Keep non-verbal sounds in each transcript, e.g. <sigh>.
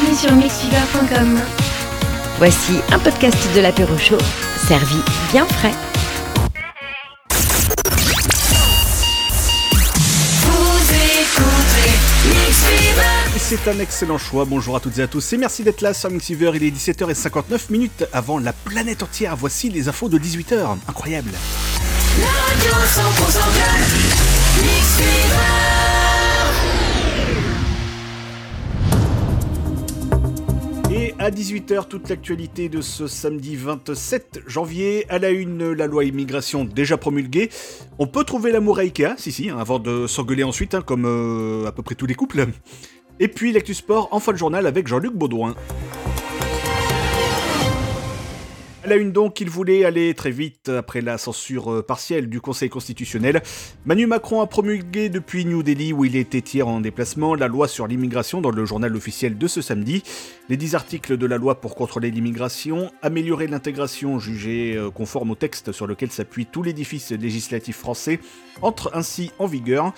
Bienvenue sur mixfever.com. Voici un podcast de l'apéro chaud, servi bien frais. C'est un excellent choix, bonjour à toutes et à tous. Et merci d'être là sur Mixiver, il est 17h59 minutes avant la planète entière, voici les infos de 18h, incroyable. Et à 18h, toute l'actualité de ce samedi 27 janvier. À la une, la loi immigration déjà promulguée. On peut trouver l'amour à Ikea, si si, hein, avant de s'engueuler ensuite, hein, comme euh, à peu près tous les couples. Et puis l'actu sport en fin de journal avec Jean-Luc Baudouin. À la une donc, il voulait aller très vite après la censure euh, partielle du Conseil constitutionnel. Manu Macron a promulgué depuis New Delhi, où il était hier en déplacement, la loi sur l'immigration dans le journal officiel de ce samedi. Les dix articles de la loi pour contrôler l'immigration, améliorer l'intégration jugée euh, conforme au texte sur lequel s'appuie tout l'édifice législatif français, entrent ainsi en vigueur.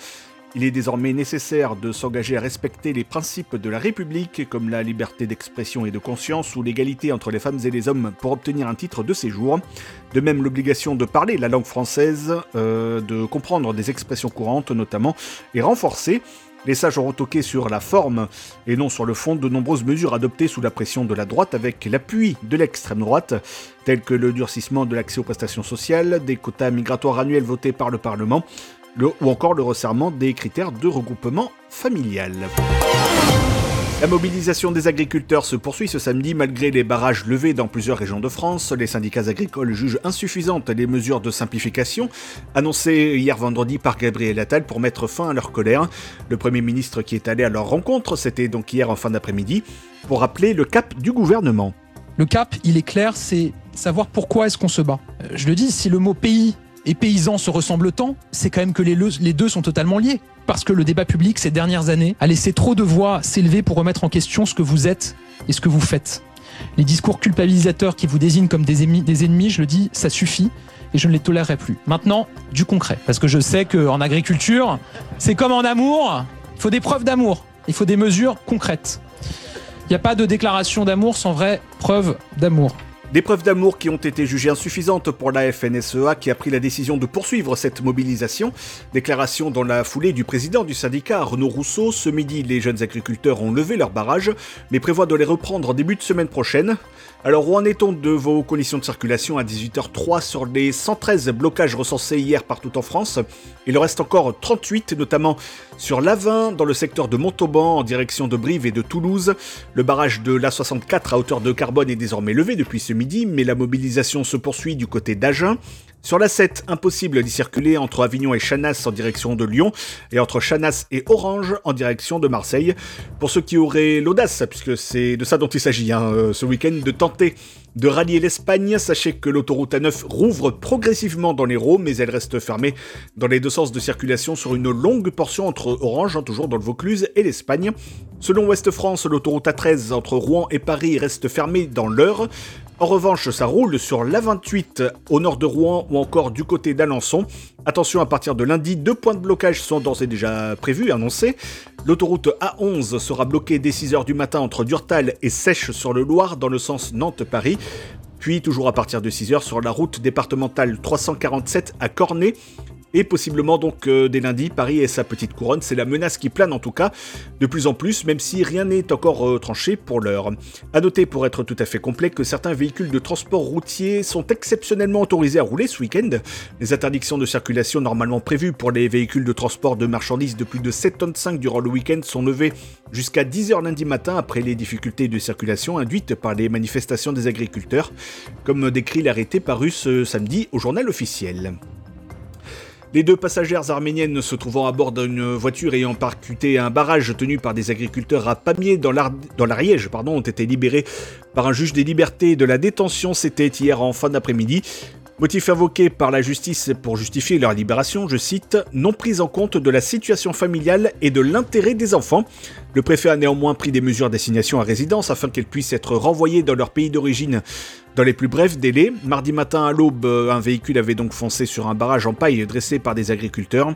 Il est désormais nécessaire de s'engager à respecter les principes de la République comme la liberté d'expression et de conscience ou l'égalité entre les femmes et les hommes pour obtenir un titre de séjour. De même l'obligation de parler la langue française, euh, de comprendre des expressions courantes notamment, est renforcée. Les sages auront toqué sur la forme et non sur le fond de nombreuses mesures adoptées sous la pression de la droite avec l'appui de l'extrême droite, telles que le durcissement de l'accès aux prestations sociales, des quotas migratoires annuels votés par le Parlement, ou encore le resserrement des critères de regroupement familial. La mobilisation des agriculteurs se poursuit ce samedi malgré les barrages levés dans plusieurs régions de France. Les syndicats agricoles jugent insuffisantes les mesures de simplification annoncées hier vendredi par Gabriel Attal pour mettre fin à leur colère. Le Premier ministre qui est allé à leur rencontre, c'était donc hier en fin d'après-midi, pour rappeler le cap du gouvernement. Le cap, il est clair, c'est savoir pourquoi est-ce qu'on se bat. Euh, je le dis, si le mot pays et paysans se ressemblent tant, c'est quand même que les, deux sont totalement liés. Parce que le débat public ces dernières années a laissé trop de voix s'élever pour remettre en question ce que vous êtes et ce que vous faites. Les discours culpabilisateurs qui vous désignent comme des ennemis, des ennemis, je le dis, ça suffit et je ne les tolérerai plus. Maintenant, du concret. Parce que je sais qu'en agriculture, c'est comme en amour, il faut des preuves d'amour, il faut des mesures concrètes. Il n'y a pas de déclaration d'amour sans vraie preuve d'amour. Des preuves d'amour qui ont été jugées insuffisantes pour la FNSEA qui a pris la décision de poursuivre cette mobilisation. Déclaration dans la foulée du président du syndicat Renaud Rousseau. Ce midi, les jeunes agriculteurs ont levé leurs barrages, mais prévoient de les reprendre en début de semaine prochaine. Alors où en est-on de vos conditions de circulation à 18h03 sur les 113 blocages recensés hier partout en France? Il en reste encore 38, notamment sur l'A20 dans le secteur de Montauban en direction de Brive et de Toulouse. Le barrage de l'A64 à hauteur de Carbone est désormais levé depuis ce midi, mais la mobilisation se poursuit du côté d'Agen. Sur la 7, impossible d'y circuler entre Avignon et Chanas en direction de Lyon et entre Chanas et Orange en direction de Marseille. Pour ceux qui auraient l'audace, puisque c'est de ça dont il s'agit hein, euh, ce week-end, de tenter de rallier l'Espagne, sachez que l'autoroute A9 rouvre progressivement dans les l'Hérault, mais elle reste fermée dans les deux sens de circulation sur une longue portion entre Orange, hein, toujours dans le Vaucluse, et l'Espagne. Selon Ouest France, l'autoroute A13 entre Rouen et Paris reste fermée dans l'heure. En revanche, ça roule sur l'A28 au nord de Rouen ou encore du côté d'Alençon. Attention, à partir de lundi, deux points de blocage sont d'ores et déjà prévus, annoncés. L'autoroute A11 sera bloquée dès 6h du matin entre Durtal et Sèche sur le Loir dans le sens Nantes-Paris. Puis toujours à partir de 6h sur la route départementale 347 à Cornet et possiblement donc euh, dès lundi, Paris et sa petite couronne, c'est la menace qui plane en tout cas, de plus en plus, même si rien n'est encore euh, tranché pour l'heure. A noter pour être tout à fait complet que certains véhicules de transport routier sont exceptionnellement autorisés à rouler ce week-end. Les interdictions de circulation normalement prévues pour les véhicules de transport de marchandises de plus de 7 tonnes 5 durant le week-end sont levées jusqu'à 10h lundi matin après les difficultés de circulation induites par les manifestations des agriculteurs, comme décrit l'arrêté paru ce samedi au journal officiel. Les deux passagères arméniennes se trouvant à bord d'une voiture ayant percuté un barrage tenu par des agriculteurs à Pamiers dans l'Ariège ont été libérées par un juge des libertés de la détention. C'était hier en fin d'après-midi. Motif invoqué par la justice pour justifier leur libération, je cite, non prise en compte de la situation familiale et de l'intérêt des enfants. Le préfet a néanmoins pris des mesures d'assignation à résidence afin qu'elles puissent être renvoyées dans leur pays d'origine dans les plus brefs délais. Mardi matin à l'aube, un véhicule avait donc foncé sur un barrage en paille dressé par des agriculteurs.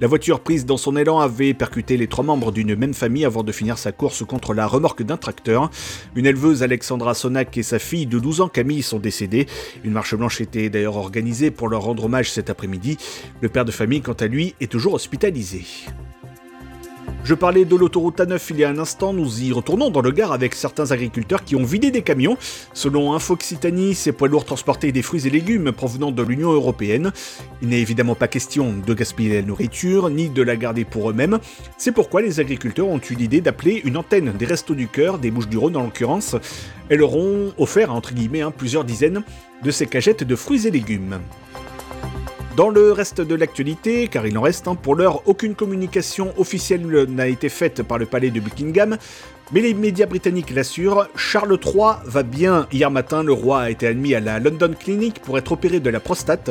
La voiture prise dans son élan avait percuté les trois membres d'une même famille avant de finir sa course contre la remorque d'un tracteur. Une éleveuse Alexandra Sonak et sa fille de 12 ans Camille sont décédées. Une marche blanche était d'ailleurs organisée pour leur rendre hommage cet après-midi. Le père de famille, quant à lui, est toujours hospitalisé. Je parlais de l'autoroute A9 il y a un instant, nous y retournons dans le Gard avec certains agriculteurs qui ont vidé des camions. Selon Infoxitanie, ces poids lourds transportaient des fruits et légumes provenant de l'Union Européenne. Il n'est évidemment pas question de gaspiller la nourriture, ni de la garder pour eux-mêmes. C'est pourquoi les agriculteurs ont eu l'idée d'appeler une antenne des Restos du Cœur, des Bouches du Rhône en l'occurrence. Elles leur ont offert, entre guillemets, hein, plusieurs dizaines de ces cagettes de fruits et légumes. Dans le reste de l'actualité, car il en reste, hein, pour l'heure, aucune communication officielle n'a été faite par le palais de Buckingham, mais les médias britanniques l'assurent, Charles III va bien. Hier matin, le roi a été admis à la London Clinic pour être opéré de la prostate.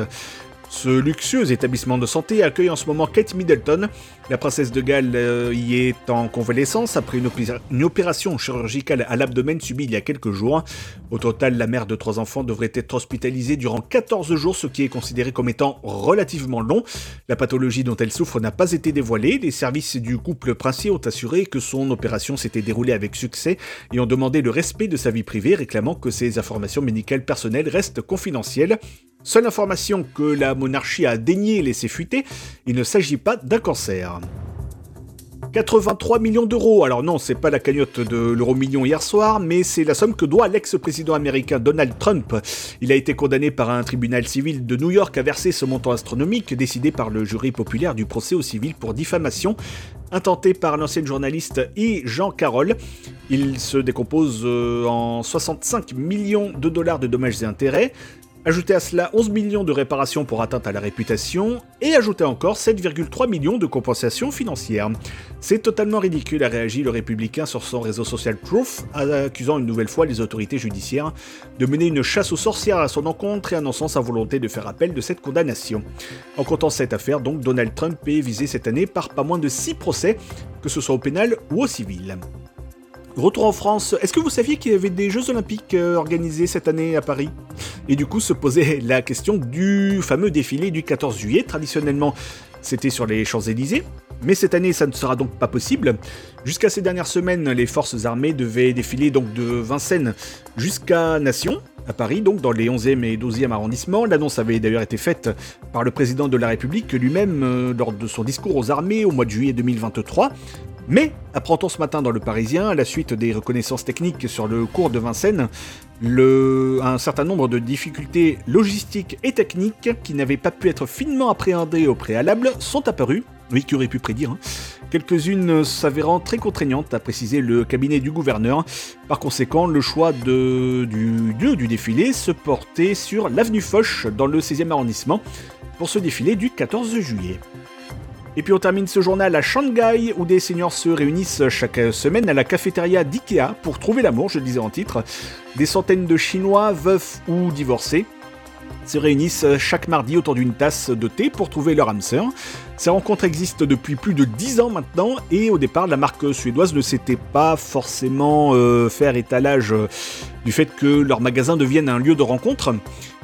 Ce luxueux établissement de santé accueille en ce moment Kate Middleton. La princesse de Galles euh, y est en convalescence après une, opération chirurgicale à l'abdomen subie il y a quelques jours. Au total, la mère de trois enfants devrait être hospitalisée durant 14 jours, ce qui est considéré comme étant relativement long. La pathologie dont elle souffre n'a pas été dévoilée. Les services du couple princier ont assuré que son opération s'était déroulée avec succès et ont demandé le respect de sa vie privée, réclamant que ses informations médicales personnelles restent confidentielles. Seule information que la monarchie a daigné laisser fuiter, il ne s'agit pas d'un cancer. 83 millions d'euros. Alors non, c'est pas la cagnotte de l'euro million hier soir, mais c'est la somme que doit l'ex-président américain Donald Trump. Il a été condamné par un tribunal civil de New York à verser ce montant astronomique décidé par le jury populaire du procès au civil pour diffamation intenté par l'ancienne journaliste et Jean Carroll. Il se décompose euh, en 65 millions de dollars de dommages et intérêts. Ajoutez à cela 11 millions de réparations pour atteinte à la réputation, et ajoutez encore 7,3 millions de compensations financières. C'est totalement ridicule, a réagi le républicain sur son réseau social Truth, accusant une nouvelle fois les autorités judiciaires de mener une chasse aux sorcières à son encontre et annonçant sa volonté de faire appel de cette condamnation. En comptant cette affaire, donc, Donald Trump est visé cette année par pas moins de 6 procès, que ce soit au pénal ou au civil. Retour en France, est-ce que vous saviez qu'il y avait des Jeux Olympiques euh, organisés cette année à Paris? Et du coup se posait <laughs> la question du fameux défilé du 14 juillet. Traditionnellement, c'était sur les Champs-Élysées. Mais cette année, ça ne sera donc pas possible. Jusqu'à ces dernières semaines, les forces armées devaient défiler donc de Vincennes jusqu'à Nation, à Paris, donc dans les 11e et 12e arrondissements. L'annonce avait d'ailleurs été faite par le président de la République lui-même euh, lors de son discours aux armées au mois de juillet 2023. Mais, apprend-on ce matin dans le Parisien, à la suite des reconnaissances techniques sur le cours de Vincennes, un certain nombre de difficultés logistiques et techniques qui n'avaient pas pu être finement appréhendées au préalable sont apparues. Oui, qui aurait pu prédire. Hein. Quelques-unes s'avérant très contraignantes, a précisé le cabinet du gouverneur. Par conséquent, le choix du lieu du défilé se portait sur l'avenue Foch, dans le 16e arrondissement, pour ce défilé du 14 juillet. Et puis on termine ce journal à Shanghai où des seniors se réunissent chaque semaine à la cafétéria d'IKEA pour trouver l'amour, je disais en titre. Des centaines de Chinois, veufs ou divorcés, se réunissent chaque mardi autour d'une tasse de thé pour trouver leur âme sœur. Ces rencontres existent depuis plus de 10 ans maintenant et au départ la marque suédoise ne s'était pas forcément euh, faire étalage euh, du fait que leur magasin devienne un lieu de rencontre.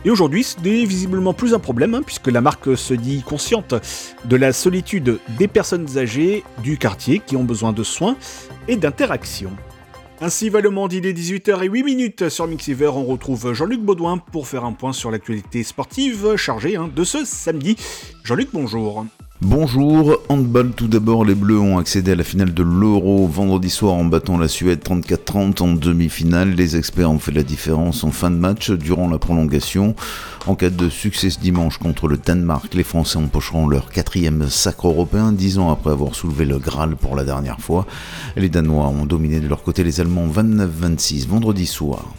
Et aujourd'hui, ce n'est visiblement plus un problème, hein, puisque la marque se dit consciente de la solitude des personnes âgées du quartier qui ont besoin de soins et d'interaction. Ainsi va le monde, il est 18h08 sur Mixiver, on retrouve Jean-Luc Baudouin pour faire un point sur l'actualité sportive chargée hein, de ce samedi. Jean-Luc, bonjour. Bonjour, handball tout d'abord, les Bleus ont accédé à la finale de l'Euro vendredi soir en battant la Suède 34-30 en demi-finale. Les experts ont fait la différence en fin de match durant la prolongation. En cas de succès ce dimanche contre le Danemark, les Français empocheront leur quatrième sacre européen, dix ans après avoir soulevé le Graal pour la dernière fois. Les Danois ont dominé de leur côté les Allemands 29-26 vendredi soir.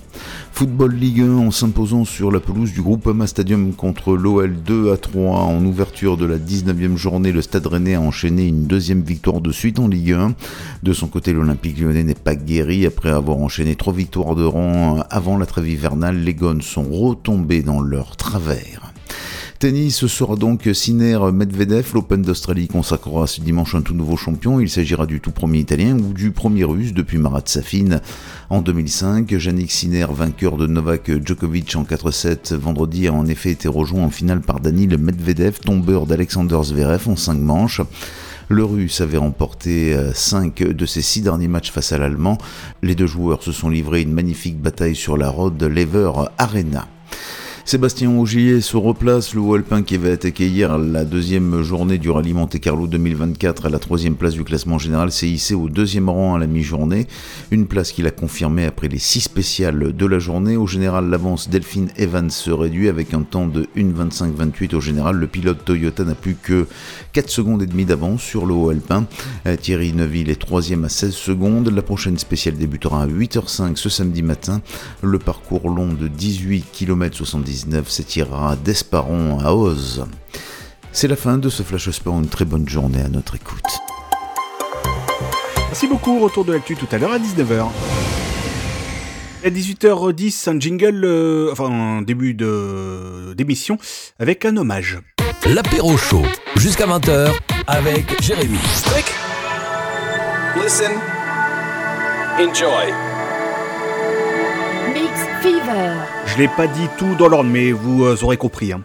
Football Ligue 1 en s'imposant sur la pelouse du groupe Ama Stadium contre l'OL 2 à 3 en ouverture de la 19e journée. Le Stade Rennais a enchaîné une deuxième victoire de suite en Ligue 1. De son côté, l'Olympique lyonnais n'est pas guéri après avoir enchaîné trois victoires de rang avant la trêve hivernale. Les Gones sont retombés dans leur travers. Tennis, sera donc Sinner Medvedev. L'Open d'Australie consacrera ce dimanche un tout nouveau champion. Il s'agira du tout premier italien ou du premier russe depuis Marat Safin en 2005. Yannick Sinner, vainqueur de Novak Djokovic en 4-7 vendredi, a en effet été rejoint en finale par Danil Medvedev, tombeur d'Alexander Zverev en 5 manches. Le Russe avait remporté 5 euh, de ses 6 derniers matchs face à l'Allemand. Les deux joueurs se sont livrés une magnifique bataille sur la Rod Lever Arena. Sébastien Ogier se replace, le Alpin qui avait attaqué hier la deuxième journée du rallye Monte Carlo 2024 à la troisième place du classement général s'est hissé au deuxième rang à la mi-journée, une place qu'il a confirmée après les six spéciales de la journée. Au général, l'avance Delphine Evans se réduit avec un temps de 1.25.28 au général. Le pilote Toyota n'a plus que 4 secondes et demie d'avance sur le haut alpin. Euh, Thierry Neuville est troisième à 16 secondes. La prochaine spéciale débutera à 8h05 ce samedi matin. Le parcours long de 18 km 70 s'étirera d'Esparon à Oz. C'est la fin de ce Flash Sport, une très bonne journée à notre écoute. Merci beaucoup, retour de l'actu tout à l'heure à 19h. À 18h10, un jingle, euh, enfin un début d'émission avec un hommage. L'apéro chaud, jusqu'à 20h avec Jérémy. Click, listen, enjoy. Je l'ai pas dit tout dans l'ordre, mais vous euh, aurez compris. Hein.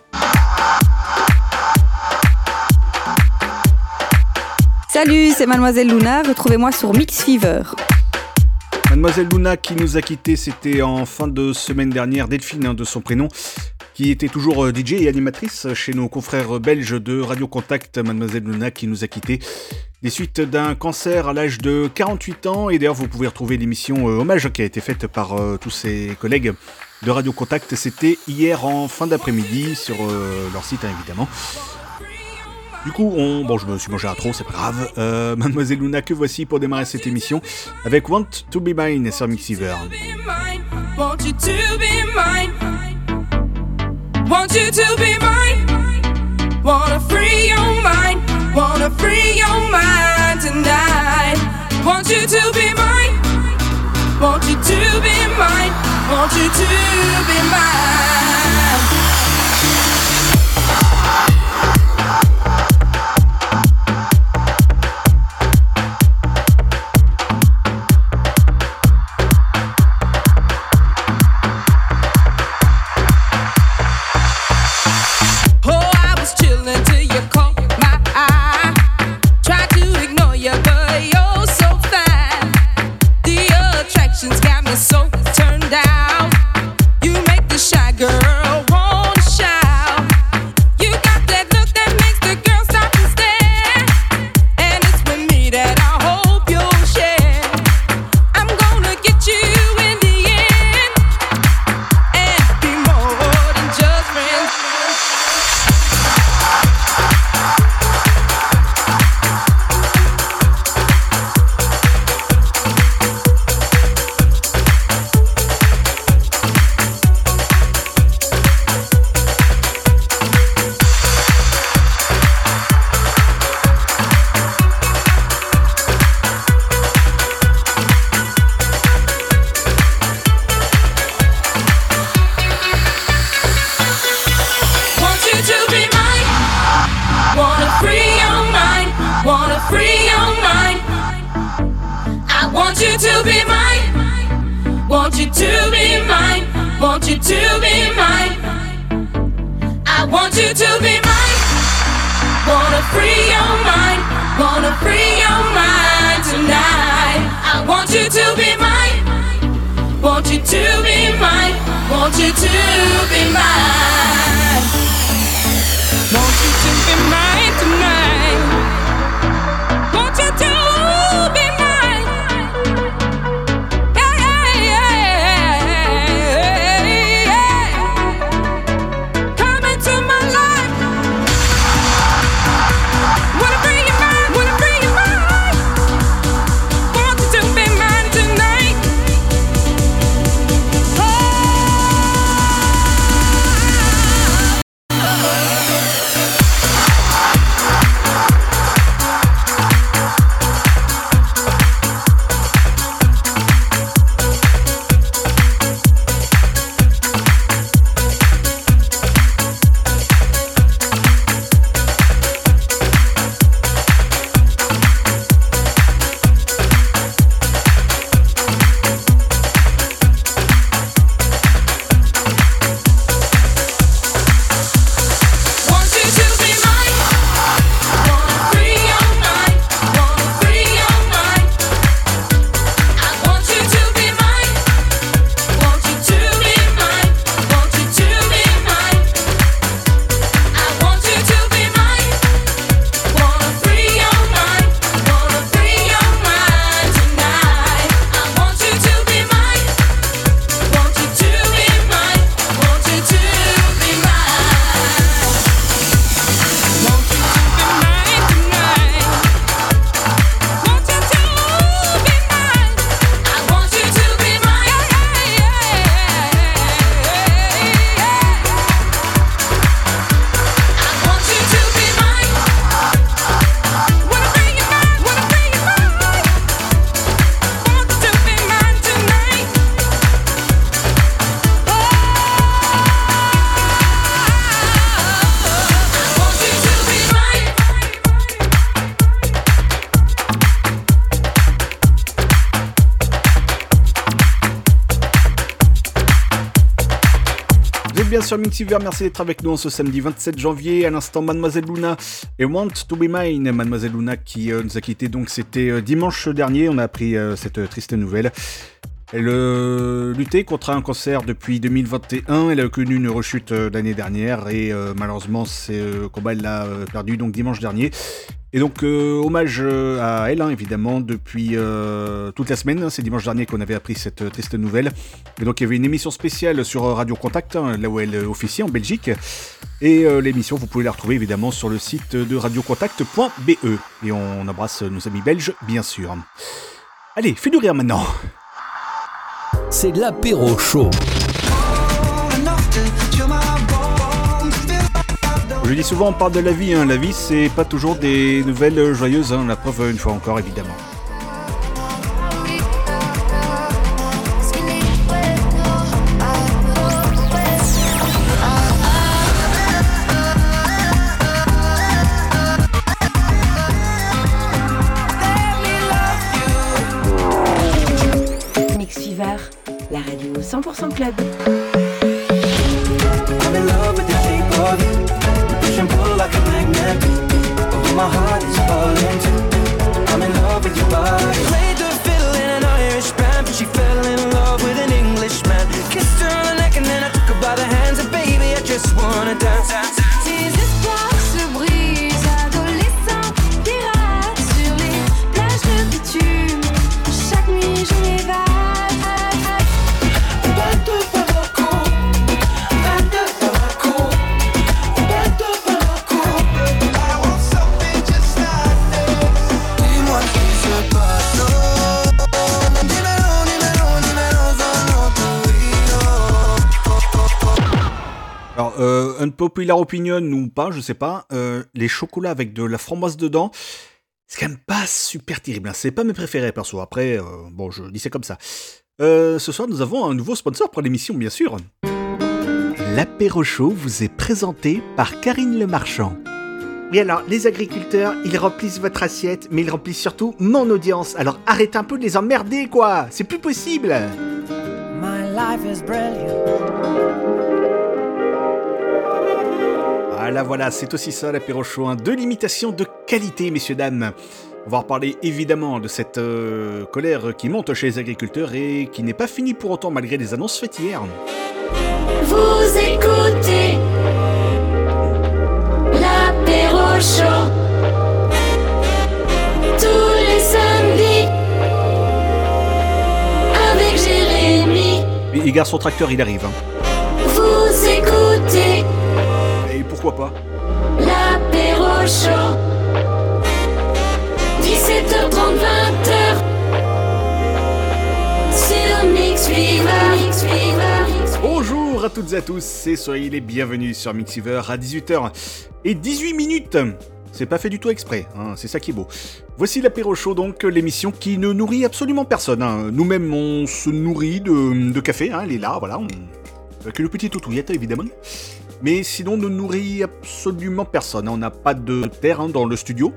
Salut, c'est Mademoiselle Luna. Retrouvez-moi sur Mix Fever. Mademoiselle Luna qui nous a quittés, c'était en fin de semaine dernière, Delphine hein, de son prénom, qui était toujours euh, DJ et animatrice chez nos confrères belges de Radio Contact. Mademoiselle Luna qui nous a quittés des suites d'un cancer à l'âge de 48 ans. Et d'ailleurs, vous pouvez retrouver l'émission euh, Hommage qui a été faite par euh, tous ses collègues de Radio Contact. C'était hier en fin d'après-midi sur leur site, hein, évidemment. Du coup, on... bon, je me suis mangé à trop, c'est pas grave. Mademoiselle Luna, que voici pour démarrer cette émission avec Want to Be Mine Mixiver. To be mine. Want you to be mine. Wanna free your mind. Wanna free your mind tonight. Want you to be mine. Want you to be mine. Want you to be mine. girl. you be mine? Sur merci d'être avec nous ce samedi 27 janvier. À l'instant, Mademoiselle Luna et Want to Be Mine. Mademoiselle Luna qui euh, nous a quitté donc c'était euh, dimanche dernier. On a appris euh, cette triste nouvelle. Elle luttait contre un cancer depuis 2021. Elle a connu une rechute l'année dernière et malheureusement, ce combat, elle l'a perdu donc dimanche dernier. Et donc, euh, hommage euh, à elle, hein, évidemment, depuis euh, toute la semaine. C'est dimanche dernier qu'on avait appris cette triste nouvelle. Et donc, il y avait une émission spéciale sur Radio Contact, hein, là où elle officie en Belgique. Et l'émission, vous pouvez la retrouver évidemment sur le site de radiocontact.be. Et on embrasse nos amis belges, bien sûr. Allez, fais-nous rire maintenant. C'est l'apéro chaud. Je dis souvent, on parle de la vie. Hein. La vie, c'est pas toujours des nouvelles joyeuses. Hein. La preuve, une fois encore, évidemment. Popular opinion ou pas, je sais pas. Euh, les chocolats avec de la framboise dedans, c'est quand même pas super terrible. Hein. C'est pas mes préférés perso. Après, euh, bon, je dis c'est comme ça. ce soir, nous avons un nouveau sponsor pour l'émission, bien sûr. L'apéro chaud vous est présenté par Karine Le Marchand. Oui alors, les agriculteurs, ils remplissent votre assiette, mais ils remplissent surtout mon audience. Alors arrêtez un peu de les emmerder, quoi C'est plus possible My life is brilliant. Voilà, voilà, c'est aussi ça l'apéro chaud, hein. de l'imitation de qualité, messieurs, dames. On va reparler évidemment de cette euh, colère qui monte chez les agriculteurs et qui n'est pas finie pour autant malgré les annonces faites hier. Vous écoutez l'apéro chaud tous les samedis avec Jérémy. Et, et garçon tracteur, il arrive. Hein. Pourquoi pas L'apéro chaud 17h30 20h Sur Mix Bonjour à toutes et à tous et soyez les bienvenus sur Mixiver à 18h et 18 minutes c'est pas fait du tout exprès, hein, c'est ça qui est beau. Voici l'apéro chaud donc, l'émission qui ne nourrit absolument personne. Hein. Nous-mêmes on se nourrit de, café, hein, elle est là, voilà. On... Avec le petit toutouillette évidemment. Mais sinon, ne nourrit absolument personne. On n'a pas de terre hein, dans le studio. De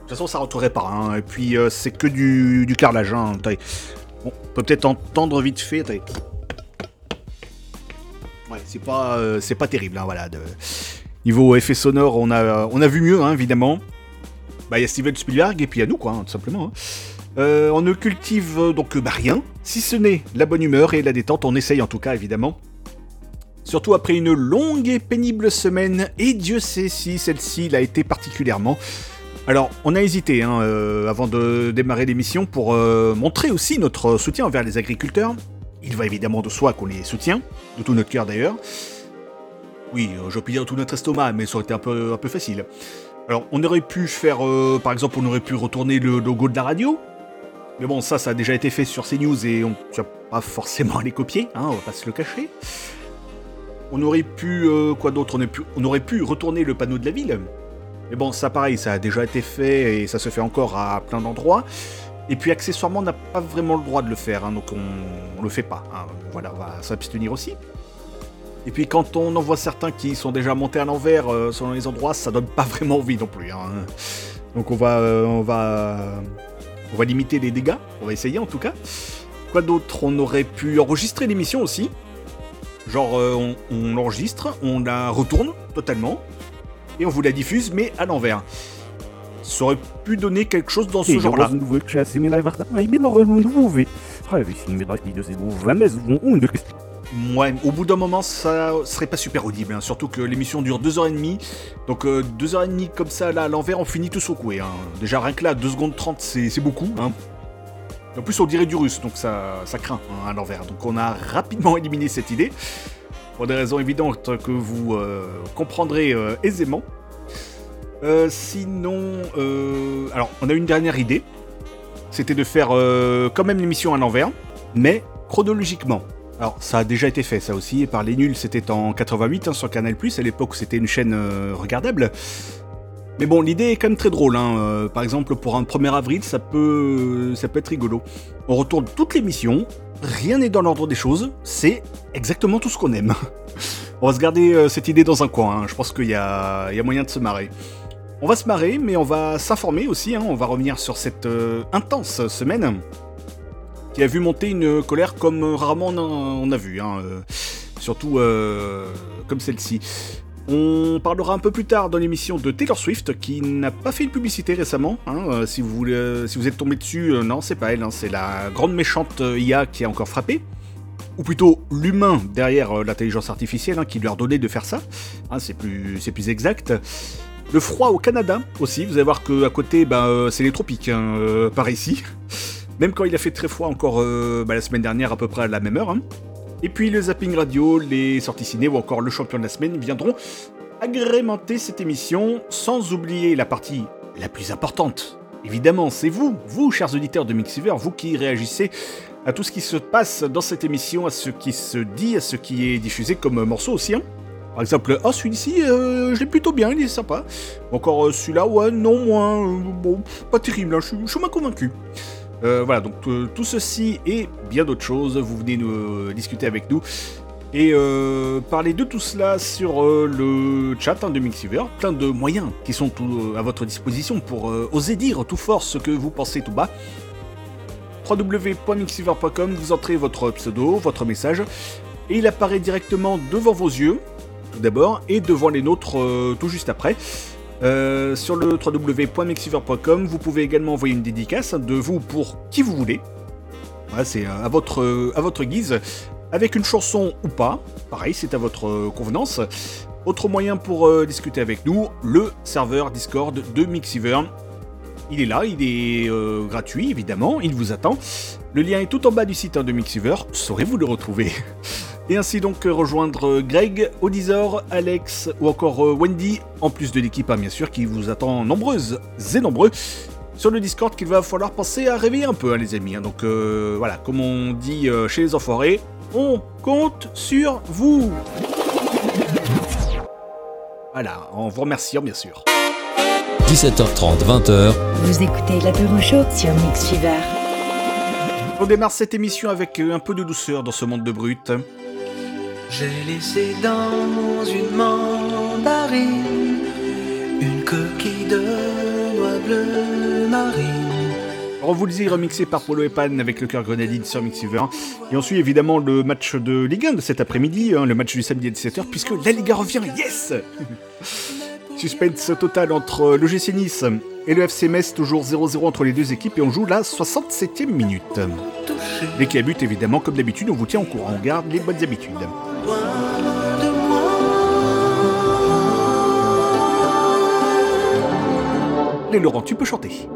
toute façon, ça rentrerait pas. Hein. Et puis, euh, c'est que du, carrelage. Hein. on peut peut-être entendre vite fait. Ouais, c'est pas, euh, pas terrible. voilà. Niveau effet sonore, on a, on a vu mieux, évidemment. Bah, il y a Steven Spielberg et puis il y a nous, quoi, tout simplement. Euh, on ne cultive donc bah, rien, si ce n'est la bonne humeur et la détente. On essaye en tout cas, évidemment. Surtout après une longue et pénible semaine, et Dieu sait si celle-ci l'a été particulièrement. Alors, on a hésité hein, euh, avant de démarrer l'émission pour euh, montrer aussi notre soutien envers les agriculteurs. Il va évidemment de soi qu'on les soutient, de tout notre cœur d'ailleurs. Oui, euh, dire tout notre estomac, mais ça aurait été un peu, facile. Alors, on aurait pu faire, par exemple, on aurait pu retourner le logo de la radio. Mais bon, ça, ça a déjà été fait sur CNews et on ne va pas forcément les copier, hein, on va pas se le cacher. On aurait pu, euh, quoi d'autre? On, aurait pu retourner le panneau de la ville. Mais bon, ça pareil, ça a déjà été fait et ça se fait encore à plein d'endroits. Et puis accessoirement, on n'a pas vraiment le droit de le faire, hein, donc on, le fait pas. Hein. Voilà, on va s'abstenir aussi. Et puis quand on en voit certains qui sont déjà montés à l'envers euh, selon les endroits, ça donne pas <laughs> vraiment envie non plus. Hein. Donc on va, euh, on va, on va limiter les dégâts. On va essayer en tout cas. Quoi d'autre? On aurait pu enregistrer l'émission aussi. Genre, euh, on, on l'enregistre, on la retourne totalement, et on vous la diffuse, mais à l'envers. Ça aurait pu donner quelque chose dans ce genre-là. Ouais, au bout d'un moment, ça serait pas super audible, hein, surtout que l'émission dure 2h30. Donc 2h30 comme ça, là, à l'envers, on finit tous au coué. Hein. Déjà, rien que là, 2 secondes 30, c'est c'est beaucoup. Hein. En plus, on dirait du russe, donc ça, craint hein, à l'envers. Donc on a rapidement éliminé cette idée, pour des raisons évidentes que vous euh, comprendrez euh, aisément. Euh, sinon, alors on a une dernière idée, c'était de faire quand même l'émission à l'envers, mais chronologiquement. Alors ça a déjà été fait ça aussi, et par les nuls c'était en 88 hein, sur Canal+, à l'époque c'était une chaîne regardable. Mais bon, l'idée est quand même très drôle. Hein. euh, par exemple, pour un 1er avril, ça peut, ça peut être rigolo. On retourne toute l'émission, rien n'est dans l'ordre des choses, c'est exactement tout ce qu'on aime. <laughs> On va se garder euh, cette idée dans un coin, hein. je pense qu'il y a, moyen de se marrer. On va se marrer, mais on va s'informer aussi, hein. on va revenir sur cette euh, intense semaine qui a vu monter une colère comme rarement on a, vu, hein, surtout comme celle-ci. On parlera un peu plus tard dans l'émission de Taylor Swift qui n'a pas fait une publicité récemment. hein, euh, si, vous voulez, euh, si vous êtes tombé dessus, euh, non, c'est pas elle, hein, c'est la grande méchante IA qui a encore frappé. Ou plutôt l'humain derrière l'intelligence artificielle hein, qui lui a ordonné de faire ça. C'est plus, plus exact. Le froid au Canada aussi, vous allez voir qu'à côté, euh, c'est les tropiques par ici. <laughs> Même quand il a fait très froid encore bah, la semaine dernière à peu près à la même heure. Hein. Et puis le zapping radio, les sorties ciné ou encore le champion de la semaine viendront agrémenter cette émission, sans oublier la partie la plus importante. Évidemment, c'est vous, vous, chers auditeurs de Mixiver, vous qui réagissez à tout ce qui se passe dans cette émission, à ce qui se dit, à ce qui est diffusé comme morceau aussi. hein. Par exemple, ah celui-ci, euh, je l'ai plutôt bien, il est sympa. Encore euh, celui-là, ouais, non, moins, euh, bon, pas terrible, hein, je suis moins convaincu. Euh, voilà, donc euh, tout ceci et bien d'autres choses, vous venez nous euh, discuter avec nous et parler de tout cela sur le chat hein, de Mixiver. Plein de moyens qui sont tout, à votre disposition pour oser dire tout fort ce que vous pensez tout bas. www.mixiver.com, vous entrez votre pseudo, votre message, et il apparaît directement devant vos yeux, tout d'abord, et devant les nôtres tout juste après. Euh, sur le www.mixiver.com, vous pouvez également envoyer une dédicace de vous pour qui vous voulez. C'est à votre, à votre guise, avec une chanson ou pas. Pareil, c'est à votre euh, convenance. Autre moyen pour euh, discuter avec nous, le serveur Discord de Mixiver. Il est là, il est gratuit évidemment, il vous attend. Le lien est tout en bas du site hein, de Mixiver, saurez-vous le retrouver? Et ainsi donc rejoindre Greg, Odysor, Alex ou encore euh, Wendy, en plus de l'équipe hein, bien sûr qui vous attend nombreuses et nombreux sur le Discord qu'il va falloir penser à réveiller un peu hein, les amis. hein. Donc euh, voilà, comme on dit euh, chez les enfoirés, on compte sur vous. Voilà, en vous remerciant bien sûr. 17h30, 20h, Vous écoutez l'apéro chaud sur Mix Fever. On démarre cette émission avec un peu de douceur dans ce monde de brut. J'ai laissé dans une mandarine une coquille de noix bleu marine. Alors vous le disiez, remixé par Polo et Pan avec le cœur grenadine sur Mixiver. Et on suit évidemment le match de Ligue 1 de cet après-midi, hein, le match du samedi à 17h, puisque la Liga revient, yes <laughs> Suspense total entre l'OGC Nice et le FC Metz, toujours 0-0 entre les deux équipes, et on joue la 67e minute. Dès qu'il y a but, évidemment, comme d'habitude, on vous tient au courant, on garde les bonnes habitudes. Les Laurent, tu peux chanter.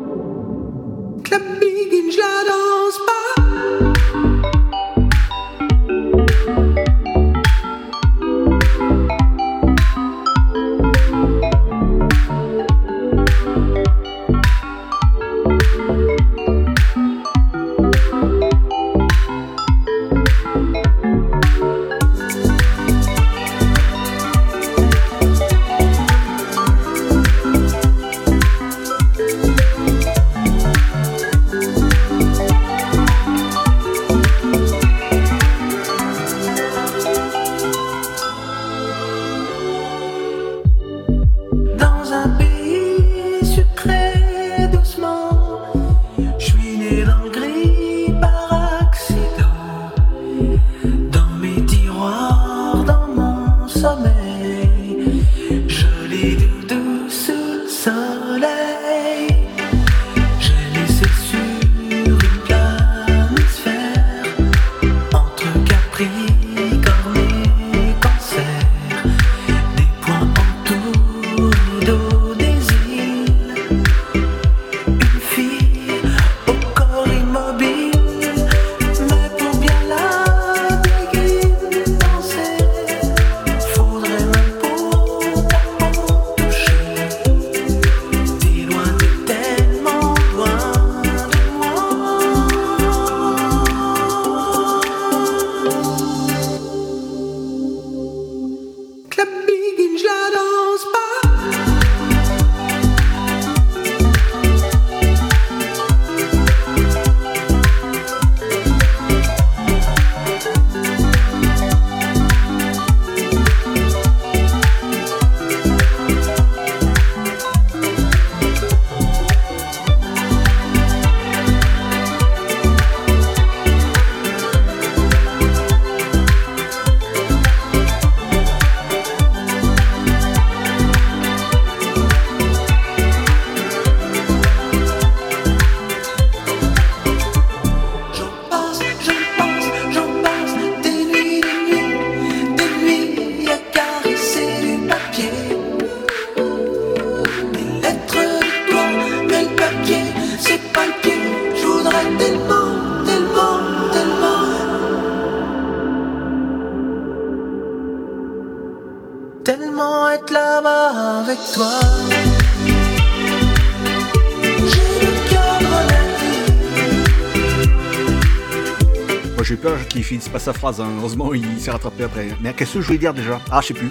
Phrase, hein. heureusement il s'est rattrapé après. Mais qu'est-ce que je voulais dire déjà? Ah, je sais plus.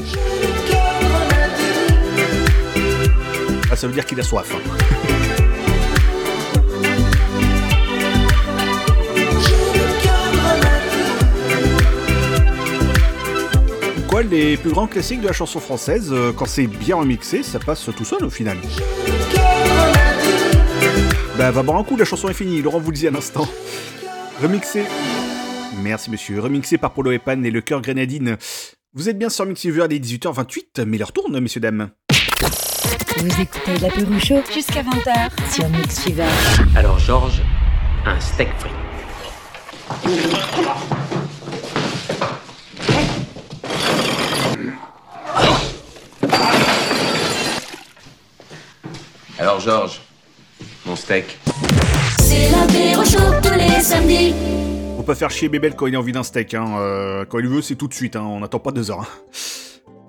Ah, ça veut dire qu'il a soif. hein. Les plus grands classiques de la chanson française, euh, quand c'est bien remixé, ça passe tout seul au final? Bah, va boire un coup, la chanson est finie, Laurent vous le dit à l'instant. Remixé. Merci monsieur. Remixé par Polo Epan et le cœur grenadine. Vous êtes bien sur Mixiver, il est 18h28, mais l'heure tourne, messieurs, dames. Vous écoutez l'apéro chaud Jusqu'à 20h. sur Mix Fever. Alors Georges, un steak frit. Alors Georges, mon steak. C'est l'apéro chaud tous les samedis. Pas faire chier Bébel quand il a envie d'un steak. Hein. euh, quand il veut, c'est tout de suite. Hein. On n'attend pas deux heures. hein.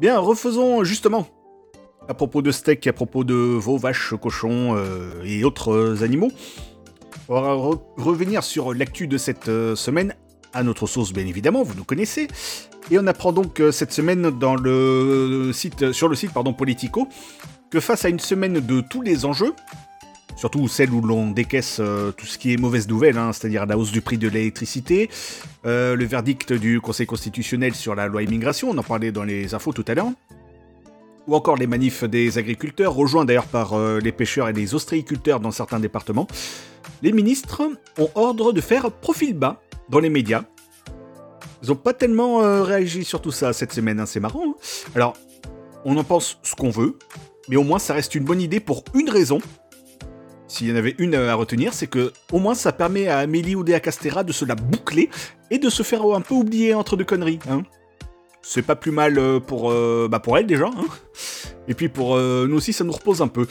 Bien, refaisons justement. À propos de steak, à propos de veaux, vaches, cochons euh, et autres euh, animaux. On va re- revenir sur l'actu de cette semaine, à notre sauce bien évidemment, vous nous connaissez. Et on apprend donc cette semaine dans le site, sur le site pardon, Politico que face à une semaine de tous les enjeux, surtout celle où l'on décaisse euh, tout ce qui est mauvaise nouvelle, hein, c'est-à-dire la hausse du prix de l'électricité, euh, le verdict du Conseil constitutionnel sur la loi immigration, on en parlait dans les infos tout à l'heure, ou encore les manifs des agriculteurs, rejoints d'ailleurs par euh, les pêcheurs et les ostréiculteurs dans certains départements, les ministres ont ordre de faire profil bas dans les médias. Ils n'ont pas tellement réagi sur tout ça cette semaine, hein, c'est marrant. hein. Alors, on en pense ce qu'on veut, mais au moins ça reste une bonne idée pour une raison, s'il y en avait une à retenir, c'est que au moins ça permet à Amélie Oudéa Castera de se la boucler et de se faire un peu oublier entre deux conneries. Hein. C'est pas plus mal euh, pour, euh, bah pour elle déjà. hein. Et puis pour euh, nous aussi, ça nous repose un peu.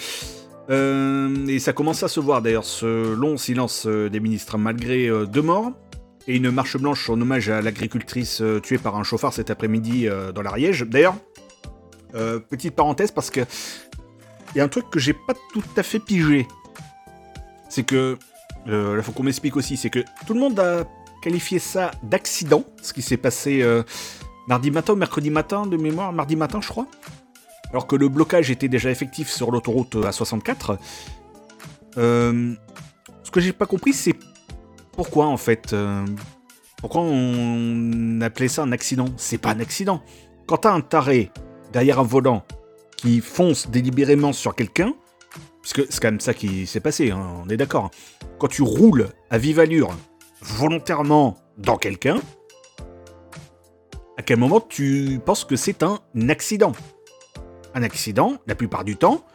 Et ça commence à se voir d'ailleurs, ce long silence des ministres, malgré deux morts et une marche blanche en hommage à l'agricultrice tuée par un chauffard cet après-midi dans l'Ariège. D'ailleurs, petite parenthèse parce que il y a un truc que j'ai pas tout à fait pigé. C'est que, euh, là faut qu'on m'explique aussi, c'est que tout le monde a qualifié ça d'accident, ce qui s'est passé euh, mardi matin ou mercredi matin de mémoire, mardi matin je crois. Alors que le blocage était déjà effectif sur l'autoroute euh, A64. Euh, ce que j'ai pas compris, c'est pourquoi en fait. euh, pourquoi on appelait ça un accident? C'est pas un accident. Quand t'as un taré derrière un volant qui fonce délibérément sur quelqu'un, puisque c'est quand même ça qui s'est passé, hein, on est d'accord. Quand tu roules à vive allure, volontairement dans quelqu'un, à quel moment tu penses que c'est un accident? Un accident, la plupart du temps,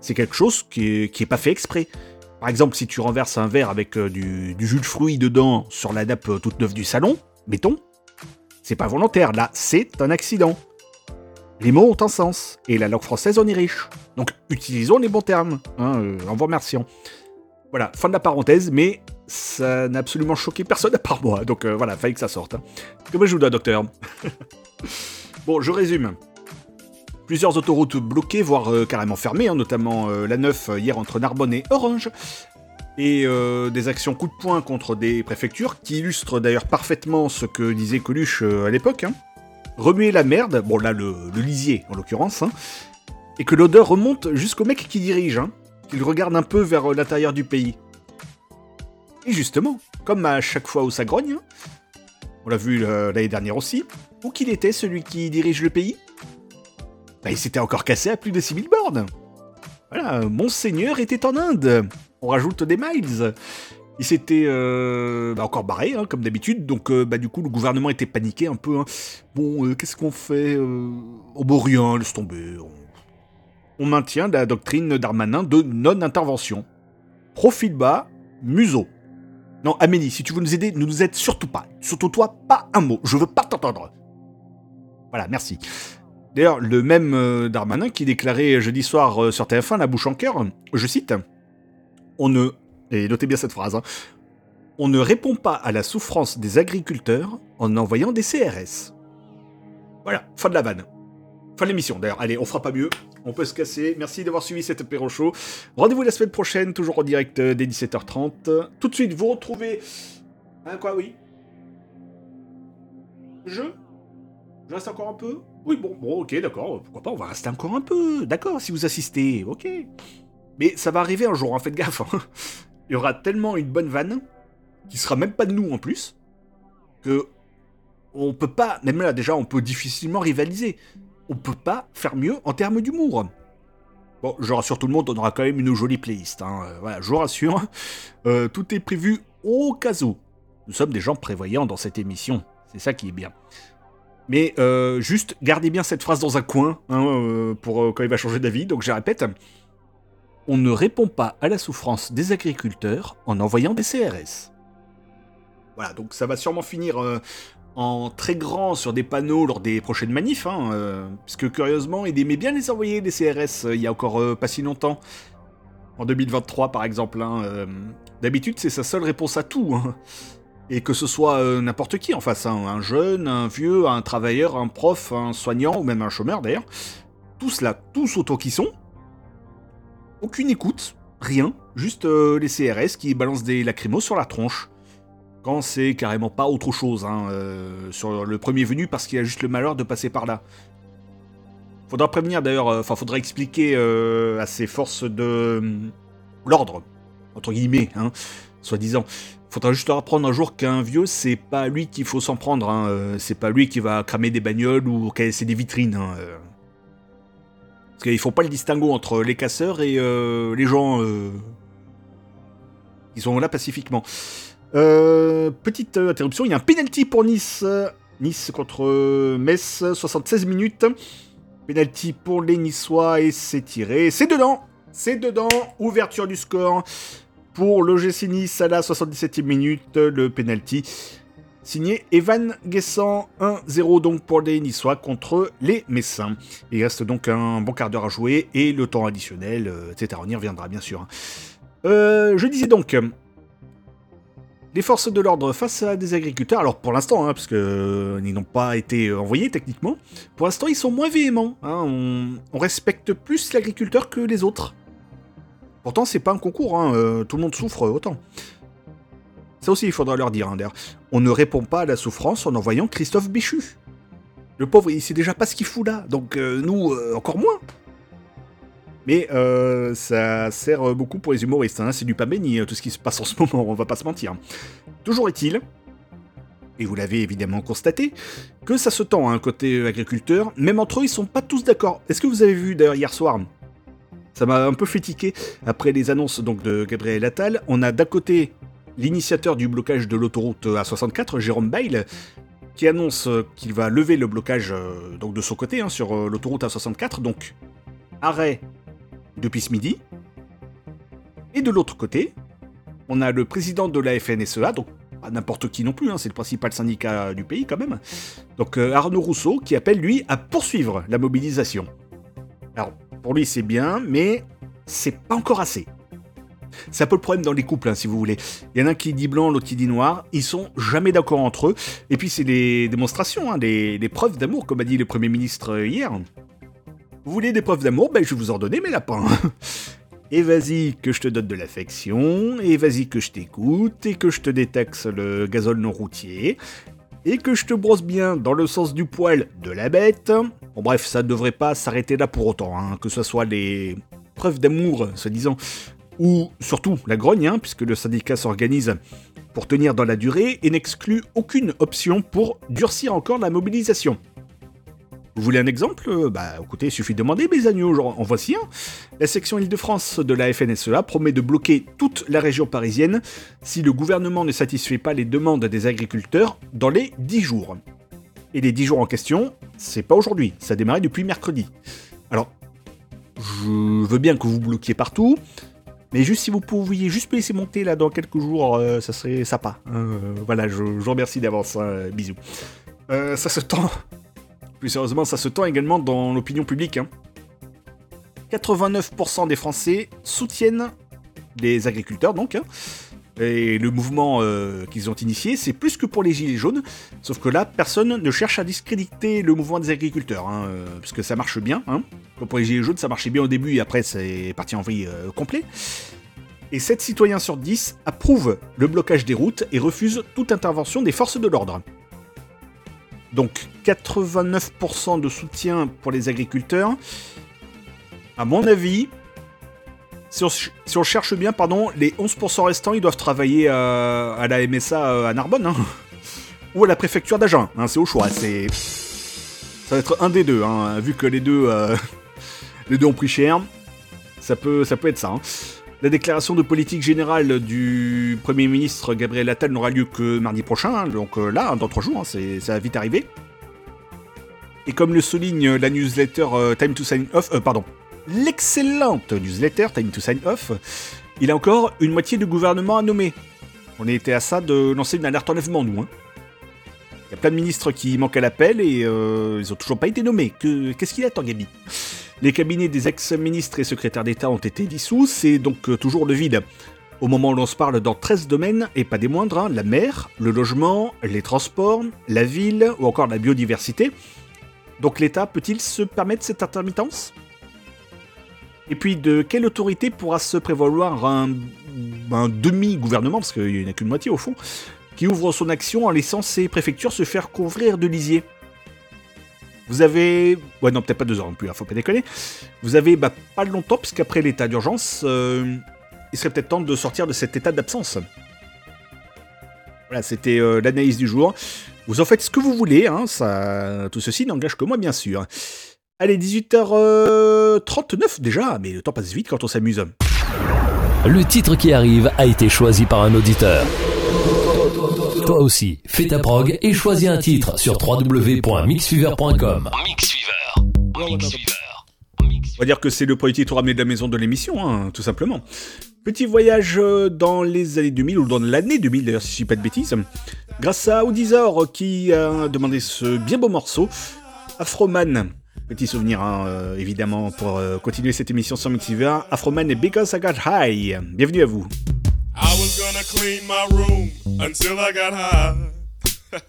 c'est quelque chose qui est, qui est pas fait exprès. Par exemple, si tu renverses un verre avec euh, du, du jus de fruits dedans sur la nappe euh, toute neuve du salon, mettons, c'est pas volontaire, là, c'est un accident. Les mots ont un sens, et la langue française en est riche. Donc utilisons les bons termes, hein, euh, en vous remerciant. Voilà, fin de la parenthèse, mais ça n'a absolument choqué personne à part moi, donc euh, voilà, fallait que ça sorte. hein. Comment je vous dois, docteur? <laughs> Bon, je résume. Plusieurs autoroutes bloquées, voire euh, carrément fermées, hein, notamment la 9 euh, hier entre Narbonne et Orange, et des actions coup de poing contre des préfectures, qui illustrent d'ailleurs parfaitement ce que disait Coluche à l'époque. hein. Remuer la merde, bon là le, lisier en l'occurrence, hein, et que l'odeur remonte jusqu'au mec qui dirige, hein, qu'il regarde un peu vers euh, l'intérieur du pays. Et justement, comme à chaque fois où ça grogne, hein, on l'a vu euh, l'année dernière aussi, où qu'il était celui qui dirige le pays? Bah, Il s'était encore cassé à plus de 6000 bornes. Voilà, Monseigneur était en Inde. On rajoute des miles. Il s'était euh, bah, encore barré, hein, comme d'habitude, donc euh, bah, du coup le gouvernement était paniqué un peu. hein. Bon, euh, qu'est-ce qu'on fait euh... Oh bon, rien, laisse tomber. On... on maintient la doctrine d'Armanin de non-intervention. Profil bas, museau. Non, Amélie, si tu veux nous aider, ne nous aide surtout pas. Surtout toi, pas un mot. Je veux pas t'entendre. Voilà, merci. D'ailleurs, le même Darmanin qui déclarait jeudi soir sur TF1 la bouche en cœur, je cite On ne. Et notez bien cette phrase. hein, on ne répond pas à la souffrance des agriculteurs en envoyant des CRS. Voilà, fin de la vanne. Fin de l'émission d'ailleurs. Allez, on fera pas mieux. On peut se casser. Merci d'avoir suivi cet apéro. Rendez-vous la semaine prochaine, toujours en direct dès 17h30. Tout de suite, vous retrouvez. Hein, quoi, oui? Je? Je reste encore un peu? Oui, bon, bon, ok, d'accord. Pourquoi pas, on va rester encore un peu. D'accord, si vous assistez, ok. Mais ça va arriver un jour, hein, faites gaffe. hein. Il y aura tellement une bonne vanne, qui sera même pas de nous en plus, que on peut pas, même là déjà, on peut difficilement rivaliser. On peut pas faire mieux en termes d'humour. Bon, je rassure tout le monde, on aura quand même une jolie playlist. hein. Euh, Voilà, je vous rassure. Euh, tout est prévu au cas où. Nous sommes des gens prévoyants dans cette émission. C'est ça qui est bien. Mais euh, juste, gardez bien cette phrase dans un coin hein, pour quand il va changer d'avis. Donc je répète. On ne répond pas à la souffrance des agriculteurs en envoyant des CRS. Voilà, donc ça va sûrement finir euh, en très grand sur des panneaux lors des prochaines manifs, hein, euh, puisque curieusement, il aimait bien les envoyer des CRS euh, il y a encore pas si longtemps. En 2023 par exemple. hein, D'habitude, c'est sa seule réponse à tout. hein. Et que ce soit n'importe qui en face, un jeune, un vieux, un travailleur, un prof, un soignant, ou même un chômeur d'ailleurs. Tous là, tous autant qu'ils sont. Aucune écoute, rien, juste euh, les CRS qui balancent des lacrymos sur la tronche. Quand c'est carrément pas autre chose, hein, euh, sur le premier venu parce qu'il a juste le malheur de passer par là. Faudra prévenir d'ailleurs, euh, enfin faudra expliquer à ces forces de euh, l'ordre, entre guillemets, hein, soi-disant. Faudra juste leur apprendre un jour qu'un vieux, c'est pas lui qu'il faut s'en prendre, hein, c'est pas lui qui va cramer des bagnoles ou casser des vitrines. Parce qu'ils font pas le distinguo entre les casseurs et euh, les gens euh, qui sont là pacifiquement. Euh, petite interruption, il y a un penalty pour Nice. Nice contre Metz, 76 minutes. Penalty pour les Niçois et c'est tiré. C'est dedans C'est dedans Ouverture du score pour le GC Nice à la 77e minute. Le penalty signé Evan Guessant. 1-0 donc pour les Niçois contre les Messins. Il reste donc un bon quart d'heure à jouer et le temps additionnel, euh, etc. On y reviendra bien sûr. hein. Euh, je disais donc, les forces de l'ordre face à des agriculteurs, alors pour l'instant, hein, parce que euh, ils n'ont pas été envoyés techniquement, pour l'instant ils sont moins véhéments. hein, on, respecte plus l'agriculteur que les autres. Pourtant c'est pas un concours, euh, tout le monde souffre autant. Ça aussi il faudra leur dire, hein. On ne répond pas à la souffrance en envoyant Christophe Béchu. Le pauvre il sait déjà pas ce qu'il fout là, donc euh, nous euh, encore moins. Mais euh, ça sert beaucoup pour les humoristes, hein. c'est du pas béni tout ce qui se passe en ce <laughs> moment, on va pas se mentir. Toujours est-il, et vous l'avez évidemment constaté, que ça se tend un côté agriculteur, même entre eux ils sont pas tous d'accord. Est-ce que vous avez vu d'ailleurs hier soir? Ça m'a un peu fait tiquer après les annonces donc de Gabriel Attal. On a d'un côté l'initiateur du blocage de l'autoroute A64, Jérôme Bail, qui annonce euh, qu'il va lever le blocage euh, donc de son côté hein, sur euh, l'autoroute A64, donc arrêt depuis ce midi. Et de l'autre côté, on a le président de la FNSEA, donc n'importe qui non plus, hein, c'est le principal syndicat du pays quand même, donc Arnaud Rousseau, qui appelle lui à poursuivre la mobilisation. Alors, pour lui c'est bien, mais c'est pas encore assez. C'est un peu le problème dans les couples, hein, si vous voulez. Il y en a un qui dit blanc, l'autre qui dit noir. Ils sont jamais d'accord entre eux. Et puis c'est des démonstrations, hein, des, preuves d'amour, comme a dit le Premier ministre euh, hier. Vous voulez des preuves d'amour? Ben je vais vous en donner, mes lapins. <laughs> Et vas-y que je te donne de l'affection, et vas-y que je t'écoute, et que je te détaxe le gazole non routier, et que je te brosse bien dans le sens du poil de la bête. Bon bref, ça ne devrait pas s'arrêter là pour autant, hein, que ce soit les preuves d'amour, soi-disant, ou surtout la grogne, hein, puisque le syndicat s'organise pour tenir dans la durée et n'exclut aucune option pour durcir encore la mobilisation. Vous voulez un exemple? Bah écoutez, il suffit de demander, mes agneaux, en voici un. La section Île-de-France de la FNSEA promet de bloquer toute la région parisienne si le gouvernement ne satisfait pas les demandes des agriculteurs dans les 10 jours. Et les 10 jours en question, c'est pas aujourd'hui, ça a démarré depuis mercredi. Alors, je veux bien que vous bloquiez partout, mais juste si vous pouviez juste me laisser monter là dans quelques jours, euh, ça serait sympa. hein. Euh, voilà, je, vous remercie d'avance, hein, bisous. Euh, ça se tend. Plus sérieusement, ça se tend également dans l'opinion publique. hein. 89% des Français soutiennent les agriculteurs, donc. hein. Et le mouvement qu'ils ont initié, c'est plus que pour les Gilets jaunes. Sauf que là, personne ne cherche à discréditer le mouvement des agriculteurs, hein, parce que ça marche bien. hein. Pour les Gilets jaunes, ça marchait bien au début et après c'est parti en vrille euh, complet. Et 7 citoyens sur 10 approuvent le blocage des routes et refusent toute intervention des forces de l'ordre. Donc 89% de soutien pour les agriculteurs. À mon avis, si on, cherche bien, pardon, les 11% restants, ils doivent travailler euh, à la MSA euh, à Narbonne, hein. <laughs> ou à la préfecture d'Agen. hein, c'est au choix. C'est ça va être un des deux, hein, vu que les deux, les deux ont pris cher. Ça peut, ça être ça. hein. La déclaration de politique générale du Premier ministre Gabriel Attal n'aura lieu que mardi prochain, hein, donc euh, là, dans trois jours, hein, ça va vite arriver. Et comme le souligne la newsletter euh, Time to Sign Off, euh, pardon, l'excellente newsletter Time to Sign Off, il a encore une moitié de gouvernement à nommer. On était à ça de lancer une alerte enlèvement, nous. Il y a plein de ministres qui manquent à l'appel et ils ont toujours pas été nommés. Que- Qu'est-ce qu'il attend, Gabi? Les cabinets des ex-ministres et secrétaires d'État ont été dissous, c'est donc euh, toujours le vide. Au moment où l'on se parle dans 13 domaines, et pas des moindres, hein, la mer, le logement, les transports, la ville ou encore la biodiversité. Donc l'État peut-il se permettre cette intermittence? Et puis de quelle autorité pourra se prévaloir un, demi-gouvernement, parce qu'il n'y en a qu'une moitié au fond, qui ouvre son action en laissant ses préfectures se faire couvrir de lisier Vous avez... Ouais non, peut-être pas deux heures non plus, hein, faut pas déconner. Vous avez bah, pas longtemps, puisqu'après l'état d'urgence, euh, il serait peut-être temps de sortir de cet état d'absence. Voilà, c'était euh, l'analyse du jour. Vous en faites ce que vous voulez, hein, ça, tout ceci n'engage que moi, bien sûr. Allez, 18h39 déjà, mais le temps passe vite quand on s'amuse. Le titre qui arrive a été choisi par un auditeur. Toi aussi, fais ta prog et choisis un titre sur www.mixfever.com. On va dire que c'est le premier titre ramené de la maison de l'émission, hein, tout simplement. Petit voyage euh, dans les années 2000, ou dans l'année 2000 d'ailleurs, si je dis pas de bêtises, grâce à Audizor qui a demandé ce bien beau morceau, Afroman. Petit souvenir, hein, euh, évidemment, pour euh, continuer cette émission sur Mixiver. Afroman et Because I Got High. Bienvenue à vous. I was gonna clean my room until I got high. <laughs>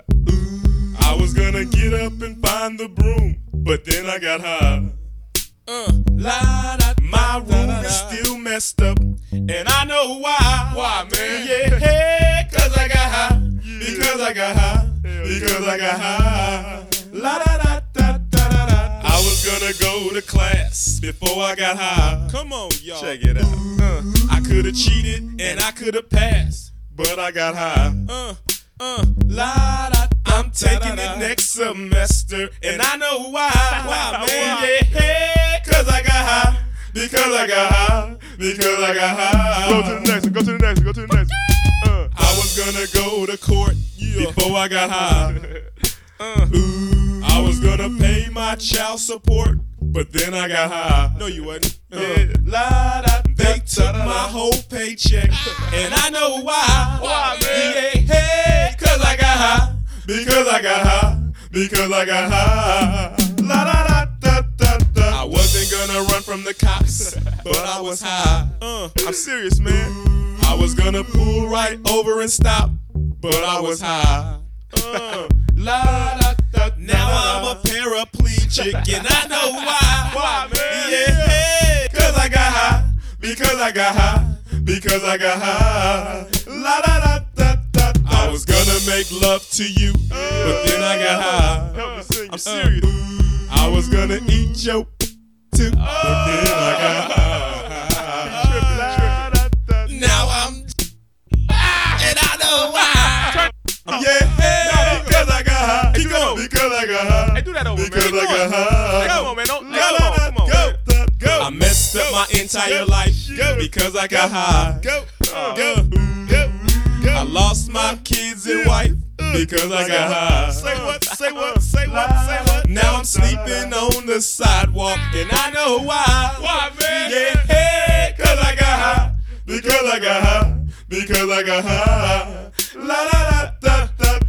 I was gonna get up and find the broom, but then I got high. Uh, la, da, my room is still messed up, and I know why. Why, man? Yeah, cause I got high. Because I got high. Because I got high. La da da. I was gonna go to class before I got high. Come on, y'all. Check it out. Uh, I could have cheated and I could have passed, but I got high. Uh, uh, la da. I'm taking it next semester, and I know why. Why, man? Yeah, cause I got high. Because I got high. Because I got high. Go to the next one. Go to the next one. Go to the next one. Uh, I was gonna go to court before I got high. <laughs> Uh, ooh, my child support, but then I got high. No, you wasn't. Uh, da, they took my whole paycheck, and I know why. Why, man? Yeah, hey, cause I got high. Because I got high. Because I got high. La da da da da da. I wasn't gonna run from the cops, but I was high. Uh, I'm serious, man. I was gonna pull right over and stop, but I was high. Uh, la da da. Now I'm a paraplegic <laughs> and I know why. Why, man? Yeah, cause I got high. Because I got high. Because I got high. La da da da da. I was gonna make love to you, but then I got high. I'm serious. I was gonna eat your too, but then I got oh. high. Now I'm and I know why. Yeah, that over, because I got high. Come on, man. Don't, come on, come on. Go, go. I messed up my entire life because I got high. Uh-huh. Go, go, go, go. I lost my uh, kids and wife uh, because I got high. Uh-huh. Uh-huh. Say what? Say what? Say what? Say what? Now I'm sleeping on the sidewalk and I know why. Why, man? Yeah, hey, cause I got high. Because I got high. Because I got high. La la la da da da.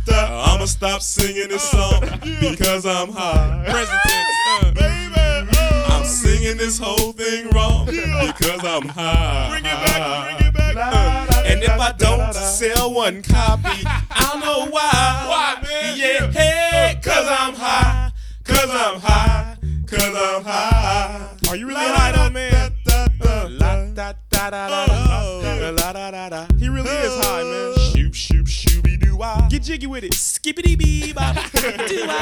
I'ma stop singing this song because I'm high. Present tense, uh, baby. I'm singing this whole thing wrong because I'm high. Bring it back, bring it back. Uh, and if I don't sell one copy, I don't know why. Why, man? Yeah, hey, cause I'm high. Cause I'm high. Cause I'm high. Are you really high though, man? Uh, la da da da da da la da da da. He really is high, man. Shoop shoop shooby doo wah. Get jiggy with it. Skippity bee bop. <laughs> doo wah.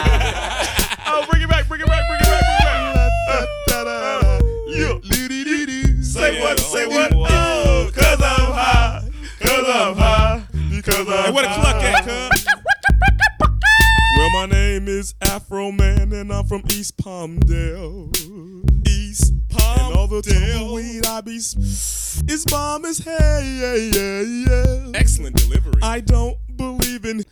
Oh, bring it back, bring it back, bring it back, bring it back. Uh. Yeah. Say what? Say what? Oh, cause I'm high. Cause I'm high. Because I'm Hey, where the cluck at, cuz? Well, my name is Afro Man, and I'm from East Palmdale. East Palmdale. And all the tumbleweed I be is bomb as hey, yeah, yeah, yeah. Excellent delivery. I don't believe in.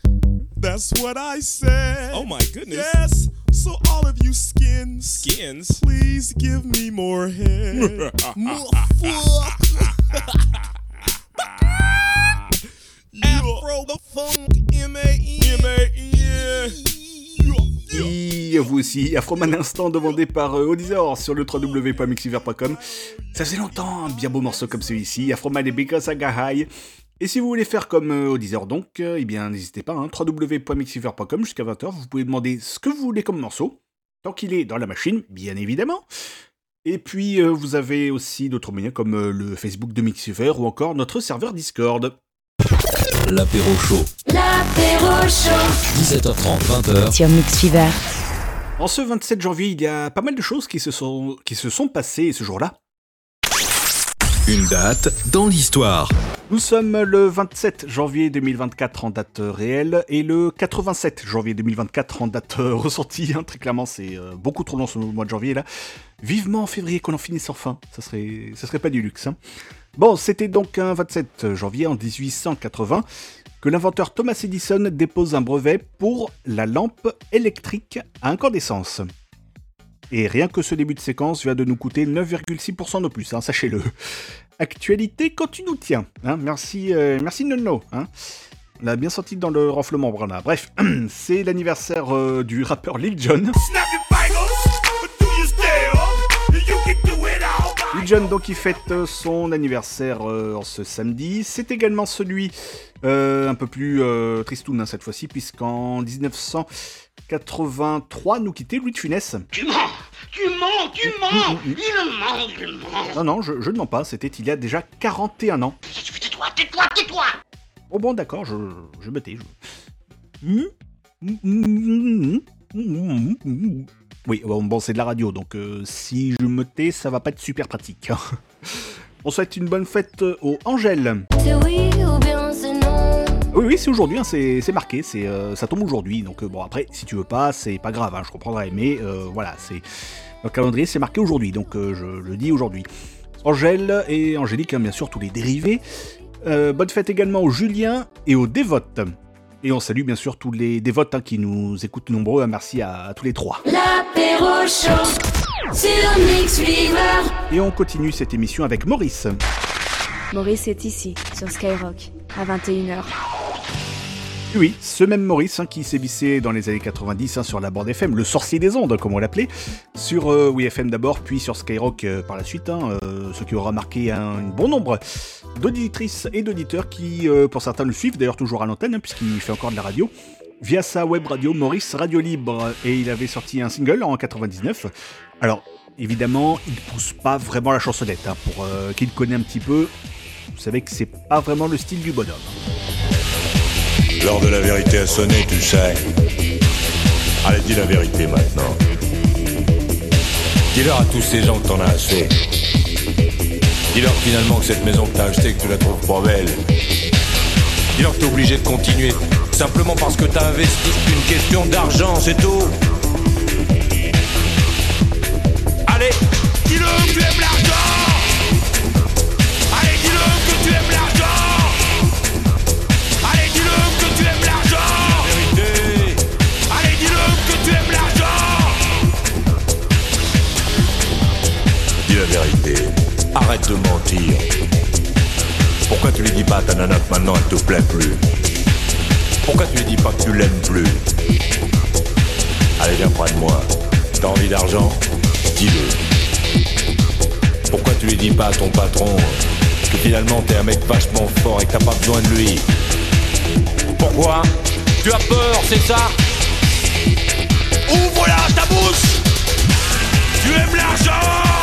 That's what I said. Oh my goodness. Yes. So all of you skins, skins, please give me more head. <laughs> <laughs> Afro the funk, Et vous aussi, Afroman Instant demandé par euh, Odysor sur le www.mixiver.com. Ça faisait longtemps, un bien beau morceau comme celui-ci, Afroman et Because I Got High. Et si vous voulez faire comme euh, donc, euh, eh bien n'hésitez pas, hein, www.mixiver.com jusqu'à 20h, vous pouvez demander ce que vous voulez comme morceau, tant qu'il est dans la machine, bien évidemment. Et puis euh, vous avez aussi d'autres moyens comme le Facebook de Mixiver ou encore notre serveur Discord. L'apéro chaud. L'apéro chaud. 17h30, 20h. Sur Mix Fever. En ce 27 janvier, il y a pas mal de choses qui se sont, qui se sont passées ce jour-là. Une date dans l'histoire. Nous sommes le 27 janvier 2024 en date réelle et le 87 janvier 2024 en date euh, ressentie. hein. Très clairement, c'est euh, beaucoup trop long ce mois de janvier là. Vivement en février qu'on en finisse enfin. Ça serait, ça serait pas du luxe. hein. Bon, c'était donc un 27 janvier en 1880 que l'inventeur Thomas Edison dépose un brevet pour la lampe électrique à incandescence. Et rien que ce début de séquence vient de nous coûter 9,6% de plus, hein, sachez-le. Actualité quand tu nous tiens. hein. merci, euh, merci Nono. Hein. On l'a bien senti dans le renflement, Brana. Bref, <clears throat> c'est l'anniversaire euh, du rappeur Lil Jon. Jon, donc, il fête euh, son anniversaire euh, ce samedi. C'est également celui euh, un peu plus euh, tristoun hein, cette fois-ci, puisqu'en 1983 nous quittait Louis de Funès. Tu mens Tu mens Tu mens Il ment, il ment Non, non, je, je ne mens pas, c'était il y a déjà 41 ans. Tais-toi, tais-toi, tais-toi Oh bon, d'accord, je, je me tais. je- Oui, bon, bon, c'est de la radio, donc euh, si je me tais, ça va pas être super pratique. <laughs> On souhaite une bonne fête euh, aux Angèle. Oui. Oui, oui, c'est aujourd'hui, hein, c'est marqué, c'est euh, ça tombe aujourd'hui. Donc euh, bon, après, si tu veux pas, c'est pas grave, hein, je comprendrai. Mais euh, voilà, c'est le calendrier, c'est marqué aujourd'hui, donc euh, je le dis aujourd'hui. Angèle et Angélique, hein, bien sûr, tous les dérivés. Euh, bonne fête également aux Julien et aux dévotes. Et on salue bien sûr tous les dévotes hein, qui nous écoutent nombreux. hein, Merci à, à tous les trois. L'apéro chaud. Sur Mix Fever. Et on continue cette émission avec Maurice. Maurice est ici, sur Skyrock, à 21h. Oui, ce même Maurice hein, qui sévissait dans les années 90 hein, sur la bande FM, le sorcier des ondes comme on l'appelait, sur euh, WeFM d'abord, puis sur Skyrock euh, par la suite, hein, euh, ce qui aura marqué un bon nombre d'auditrices et d'auditeurs qui, euh, pour certains, le suivent d'ailleurs toujours à l'antenne, puisqu'il fait encore de la radio, via sa web radio Maurice Radio Libre, et il avait sorti un single en 99. Alors, évidemment, il pousse pas vraiment la chansonnette, hein, pour euh, qui le connaît un petit peu, vous savez que c'est pas vraiment le style du bonhomme. L'heure de la vérité a sonné, tu sais. Allez, dis la vérité maintenant. Dis-leur à tous ces gens que t'en as assez. Dis-leur finalement que cette maison que t'as achetée, que tu la trouves pas belle. Dis-leur que t'es obligé de continuer. Simplement parce que t'as investi une question d'argent, c'est tout. Allez, dis-le que tu aimes l'argent Allez, dis-le que tu aimes l'argent Allez, dis-le que tu aimes l'argent Allez, dis-le que tu aimes l'argent Dis la vérité. Arrête de mentir. Pourquoi tu lui dis pas à ta nana maintenant elle te plaît plus? Pourquoi tu lui dis pas que tu l'aimes plus Allez, viens près de moi. T'as envie d'argent Dis-le. Pourquoi tu lui dis pas à ton patron que finalement t'es un mec vachement fort et que t'as pas besoin de lui Pourquoi Tu as peur, c'est ça Ouvre là ta bouche Tu aimes l'argent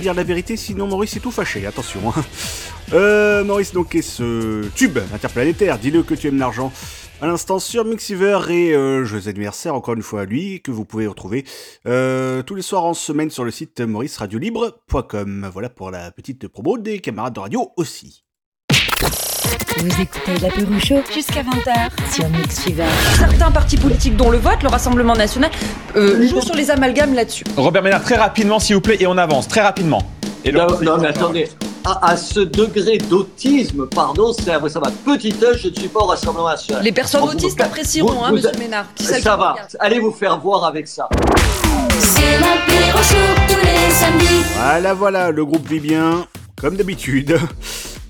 dire la vérité, sinon Maurice est tout fâché, attention. hein. Euh, Maurice, donc, est ce tube interplanétaire, dis-le que tu aimes l'argent. À l'instant sur Mixiver et euh, joyeux anniversaire encore une fois à lui, que vous pouvez retrouver euh, tous les soirs en semaine sur le site mauriceradiolibre.com. Voilà pour la petite promo des camarades de radio aussi. Vous écoutez l'apéro chaud Jusqu'à 20h. sur Mix Fever. Certains partis politiques, dont le vote, le Rassemblement National, euh, jouent sur les amalgames là-dessus. Robert Ménard, très rapidement, s'il vous plaît, et on avance, très rapidement. Et Non, mais attendez. À, à ce degré d'autisme, pardon, c'est vrai, ça va. Petit e, je ne suis pas au Rassemblement National. Les personnes autistes vous- apprécieront, vous- hein, vous- monsieur Ménard. Ça va. Allez vous faire voir avec ça. C'est l'apéro tous les samedis. Voilà, voilà, le groupe vit bien, comme d'habitude.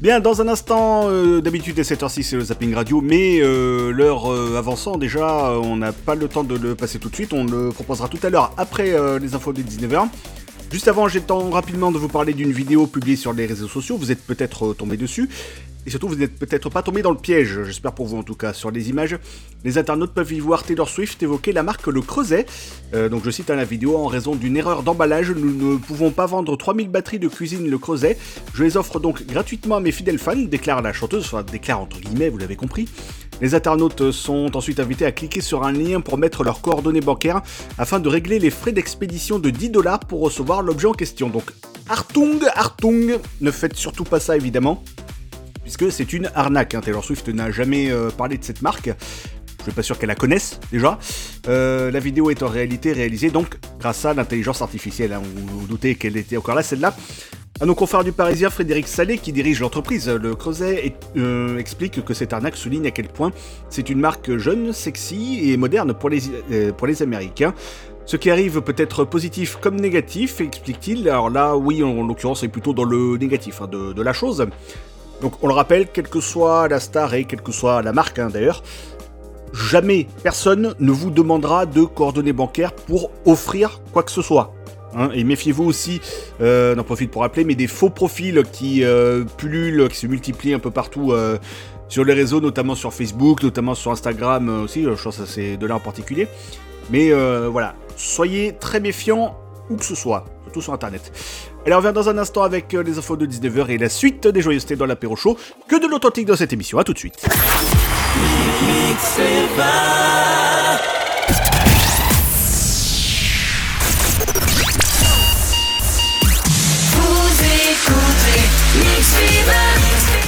Bien, dans un instant, euh, d'habitude à 7h06 c'est le Zapping Radio, mais euh, l'heure euh, avançant déjà, on n'a pas le temps de le passer tout de suite, on le proposera tout à l'heure après euh, les infos de 19h. Juste avant, j'ai le temps rapidement de vous parler d'une vidéo publiée sur les réseaux sociaux, vous êtes peut-être tombé dessus, et surtout vous n'êtes peut-être pas tombé dans le piège, j'espère pour vous en tout cas. Sur les images, les internautes peuvent y voir Taylor Swift évoquer la marque Le Creuset. Euh, donc je cite à la vidéo, en raison d'une erreur d'emballage, nous ne pouvons pas vendre 3000 batteries de cuisine Le Creuset. Je les offre donc gratuitement à mes fidèles fans, déclare la chanteuse, enfin déclare entre guillemets, vous l'avez compris. Les internautes sont ensuite invités à cliquer sur un lien pour mettre leurs coordonnées bancaires afin de régler les frais d'expédition de 10 dollars pour recevoir l'objet en question. Donc Artung, Artung, ne faites surtout pas ça évidemment puisque c'est une arnaque. hein. Taylor Swift n'a jamais euh, parlé de cette marque. Je suis pas sûr qu'elle la connaisse déjà. Euh, la vidéo est en réalité réalisée donc grâce à l'intelligence artificielle. hein. Vous vous doutez qu'elle était encore là, celle-là. À nos confrères du Parisien, Frédéric Salé, qui dirige l'entreprise Le Creuset, et- euh, explique que cette arnaque souligne à quel point c'est une marque jeune, sexy et moderne pour les, euh, Américains. Ce qui arrive peut être positif comme négatif, explique-t-il. Alors là, oui, en, l'occurrence, c'est plutôt dans le négatif hein, de la chose. Donc on le rappelle, quelle que soit la star et quelle que soit la marque hein, d'ailleurs, jamais personne ne vous demandera de coordonnées bancaires pour offrir quoi que ce soit. Hein, et méfiez-vous aussi, euh, profite pour rappeler, mais des faux profils qui euh, pullulent, qui se multiplient un peu partout euh, sur les réseaux, notamment sur Facebook, notamment sur Instagram euh, aussi, je pense que c'est de là en particulier. Mais voilà, soyez très méfiants où que ce soit, surtout sur Internet. Allez, on revient dans un instant avec euh, les infos de 19h et la suite des joyeusetés dans l'apéro chaud. Que de l'authentique dans cette émission, à tout de suite.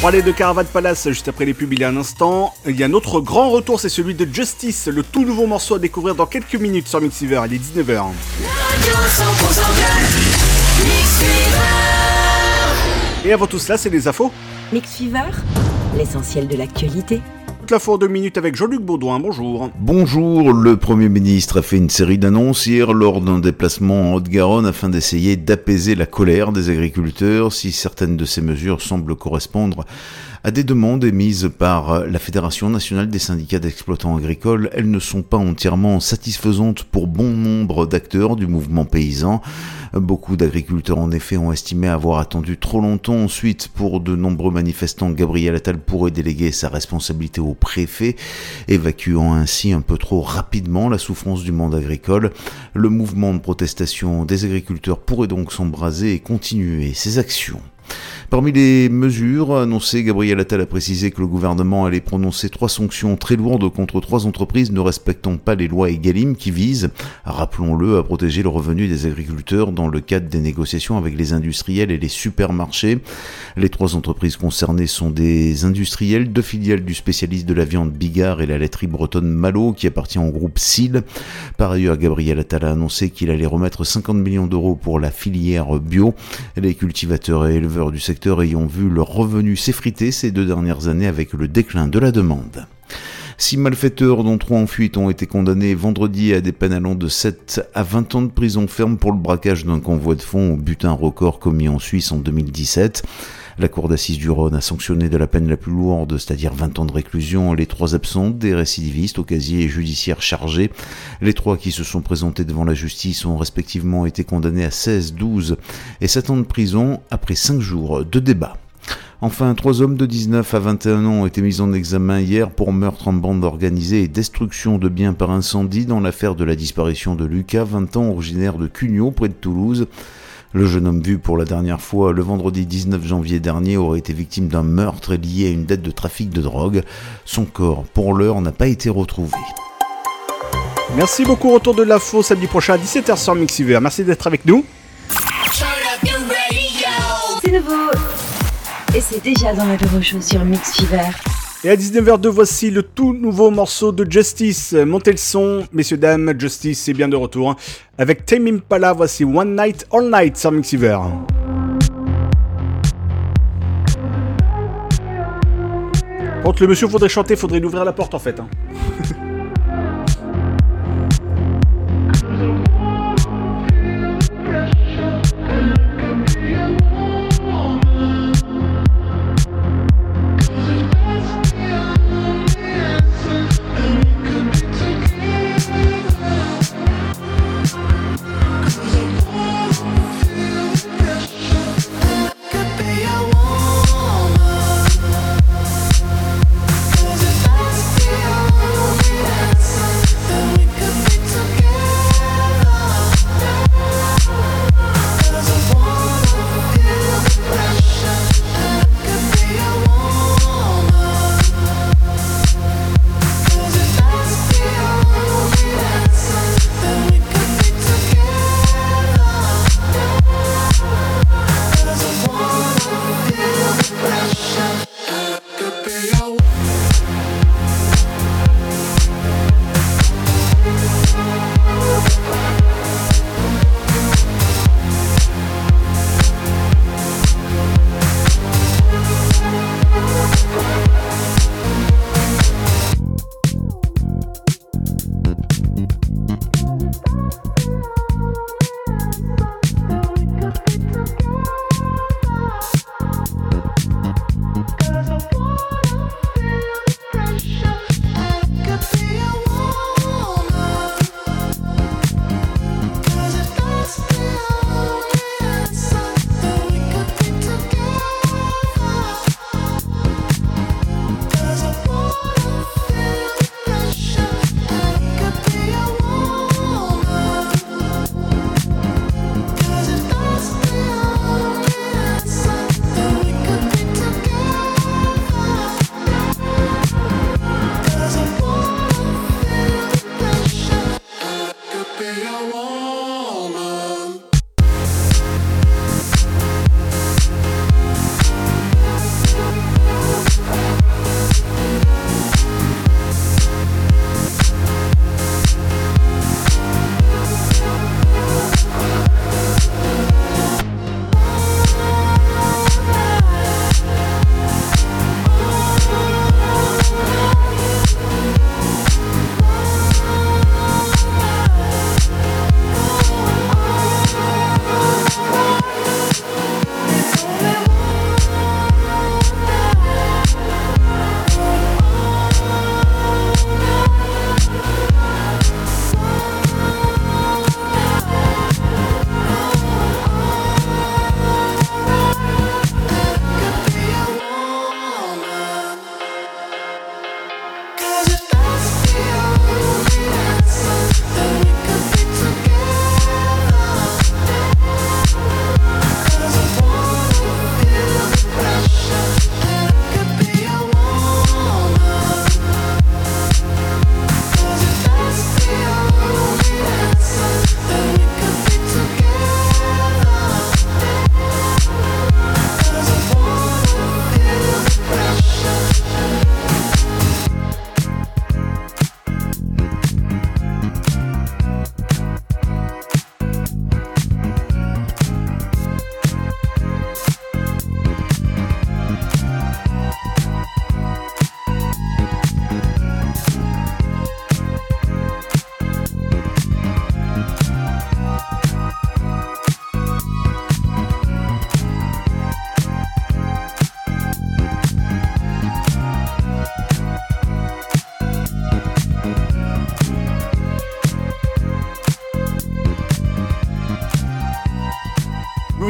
Parlait de Caravan Palace juste après les pubs il y a un instant. Il y a un autre grand retour, c'est celui de Justice, le tout nouveau morceau à découvrir dans quelques minutes sur Mixiver. Il est 19h. Radio 100% club. Mix Fever. Et avant tout cela, c'est les infos. Mix Fever, l'essentiel de l'actualité. l'info en deux minutes avec Jean-Luc Baudouin. Bonjour. Bonjour, le Premier ministre a fait une série d'annonces hier lors d'un déplacement en Haute-Garonne afin d'essayer d'apaiser la colère des agriculteurs si certaines de ces mesures semblent correspondre à des demandes émises par la Fédération nationale des syndicats d'exploitants agricoles. Elles ne sont pas entièrement satisfaisantes pour bon nombre d'acteurs du mouvement paysan. Beaucoup d'agriculteurs en effet ont estimé avoir attendu trop longtemps. Ensuite, pour de nombreux manifestants, Gabriel Attal pourrait déléguer sa responsabilité au préfet, évacuant ainsi un peu trop rapidement la souffrance du monde agricole. Le mouvement de protestation des agriculteurs pourrait donc s'embraser et continuer ses actions. Parmi les mesures annoncées, Gabriel Attal a précisé que le gouvernement allait prononcer trois sanctions très lourdes contre trois entreprises ne respectant pas les lois Egalim qui visent, rappelons-le, à protéger le revenu des agriculteurs dans le cadre des négociations avec les industriels et les supermarchés. Les trois entreprises concernées sont des industriels, deux filiales du spécialiste de la viande Bigard et la laiterie bretonne Malo qui appartient au groupe SIL. Par ailleurs, Gabriel Attal a annoncé qu'il allait remettre 50 millions d'euros pour la filière bio. Les cultivateurs et éleveurs du secteur ayant vu leurs revenus s'effriter ces deux dernières années avec le déclin de la demande. Six malfaiteurs, dont trois en fuite, ont été condamnés vendredi à des peines de 7 à 20 ans de prison ferme pour le braquage d'un convoi de fonds au butin record commis en Suisse en 2017. La Cour d'assises du Rhône a sanctionné de la peine la plus lourde, c'est-à-dire 20 ans de réclusion, les trois absents des récidivistes au casier judiciaire chargé. Les trois qui se sont présentés devant la justice ont respectivement été condamnés à 16, 12 et 7 ans de prison après 5 jours de débat. Enfin, trois hommes de 19 à 21 ans ont été mis en examen hier pour meurtre en bande organisée et destruction de biens par incendie dans l'affaire de la disparition de Lucas, 20 ans, originaire de Cugnot, près de Toulouse. Le jeune homme vu pour la dernière fois le vendredi 19 janvier dernier aurait été victime d'un meurtre lié à une dette de trafic de drogue. Son corps, pour l'heure, n'a pas été retrouvé. Merci beaucoup, retour de l'info samedi prochain à 17h sur Mixiver. Merci d'être avec nous. C'est nouveau. Et c'est déjà dans la Show sur Mix Fever. Et à 19h02, voici le tout nouveau morceau de Justice. Montez le son, messieurs, dames, Justice est bien de retour. Avec Tame Impala, voici One Night All Night sur Mixiver. Quand le monsieur faudrait chanter, faudrait lui ouvrir la porte en fait. hein. <laughs>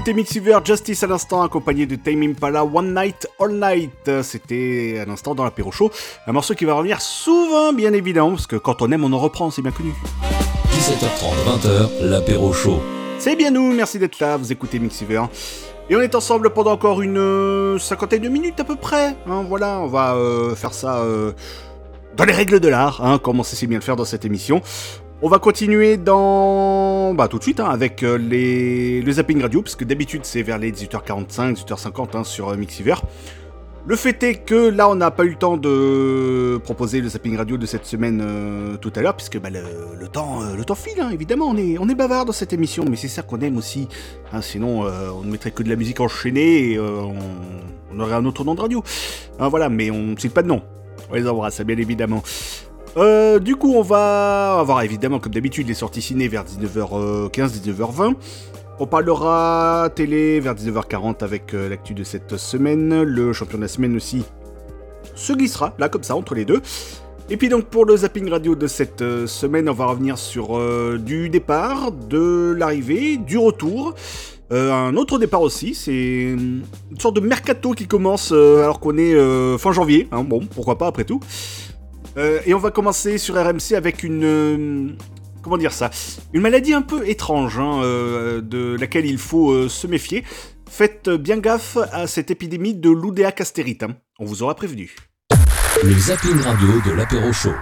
écouté Mixiver Justice à l'instant, accompagné de Tame Impala One Night All Night. C'était à l'instant dans l'apéro show. Un morceau qui va revenir souvent, bien évidemment, parce que quand on aime, on en reprend, c'est bien connu. 17h30, 20h, l'apéro chaud. C'est bien nous, merci d'être là, vous écoutez Mixiver. Et on est ensemble pendant encore une euh, cinquantaine de minutes à peu près. hein, voilà, on va euh, faire ça euh, dans les règles de l'art, hein, comme on sait si bien le faire dans cette émission. On va continuer dans. Bah, tout de suite, hein, avec euh, les... le zapping radio, parce que d'habitude c'est vers les 18h45, 18h50 hein, sur euh, Mixiver. Le fait est que là, on n'a pas eu le temps de proposer le zapping radio de cette semaine euh, tout à l'heure, puisque bah, le, temps, le temps file, hein, évidemment. On est, on est bavard dans cette émission, mais c'est ça qu'on aime aussi. sinon, on ne mettrait que de la musique enchaînée et on, on aurait un autre nom de radio. Voilà, mais on ne cite pas de nom. On les embrasse, bien évidemment. Euh, du coup, on va avoir évidemment, comme d'habitude, les sorties ciné vers 19h15, 19h20. On parlera télé vers 19h40 avec euh, l'actu de cette semaine. Le champion de la semaine aussi se glissera, là, comme ça, entre les deux. Et puis donc pour le zapping radio de cette euh, semaine, on va revenir sur du départ, de l'arrivée, du retour. Un autre départ aussi, c'est une sorte de mercato qui commence alors qu'on est fin janvier. hein, bon, pourquoi pas après tout. Euh, et on va commencer sur RMC avec une... euh, comment dire ça Une maladie un peu étrange, hein, euh, de laquelle il faut euh, se méfier. Faites bien gaffe à cette épidémie de l'Oudéa castérite. hein. On vous aura prévenu. Le zapping radio de l'apéro chaud.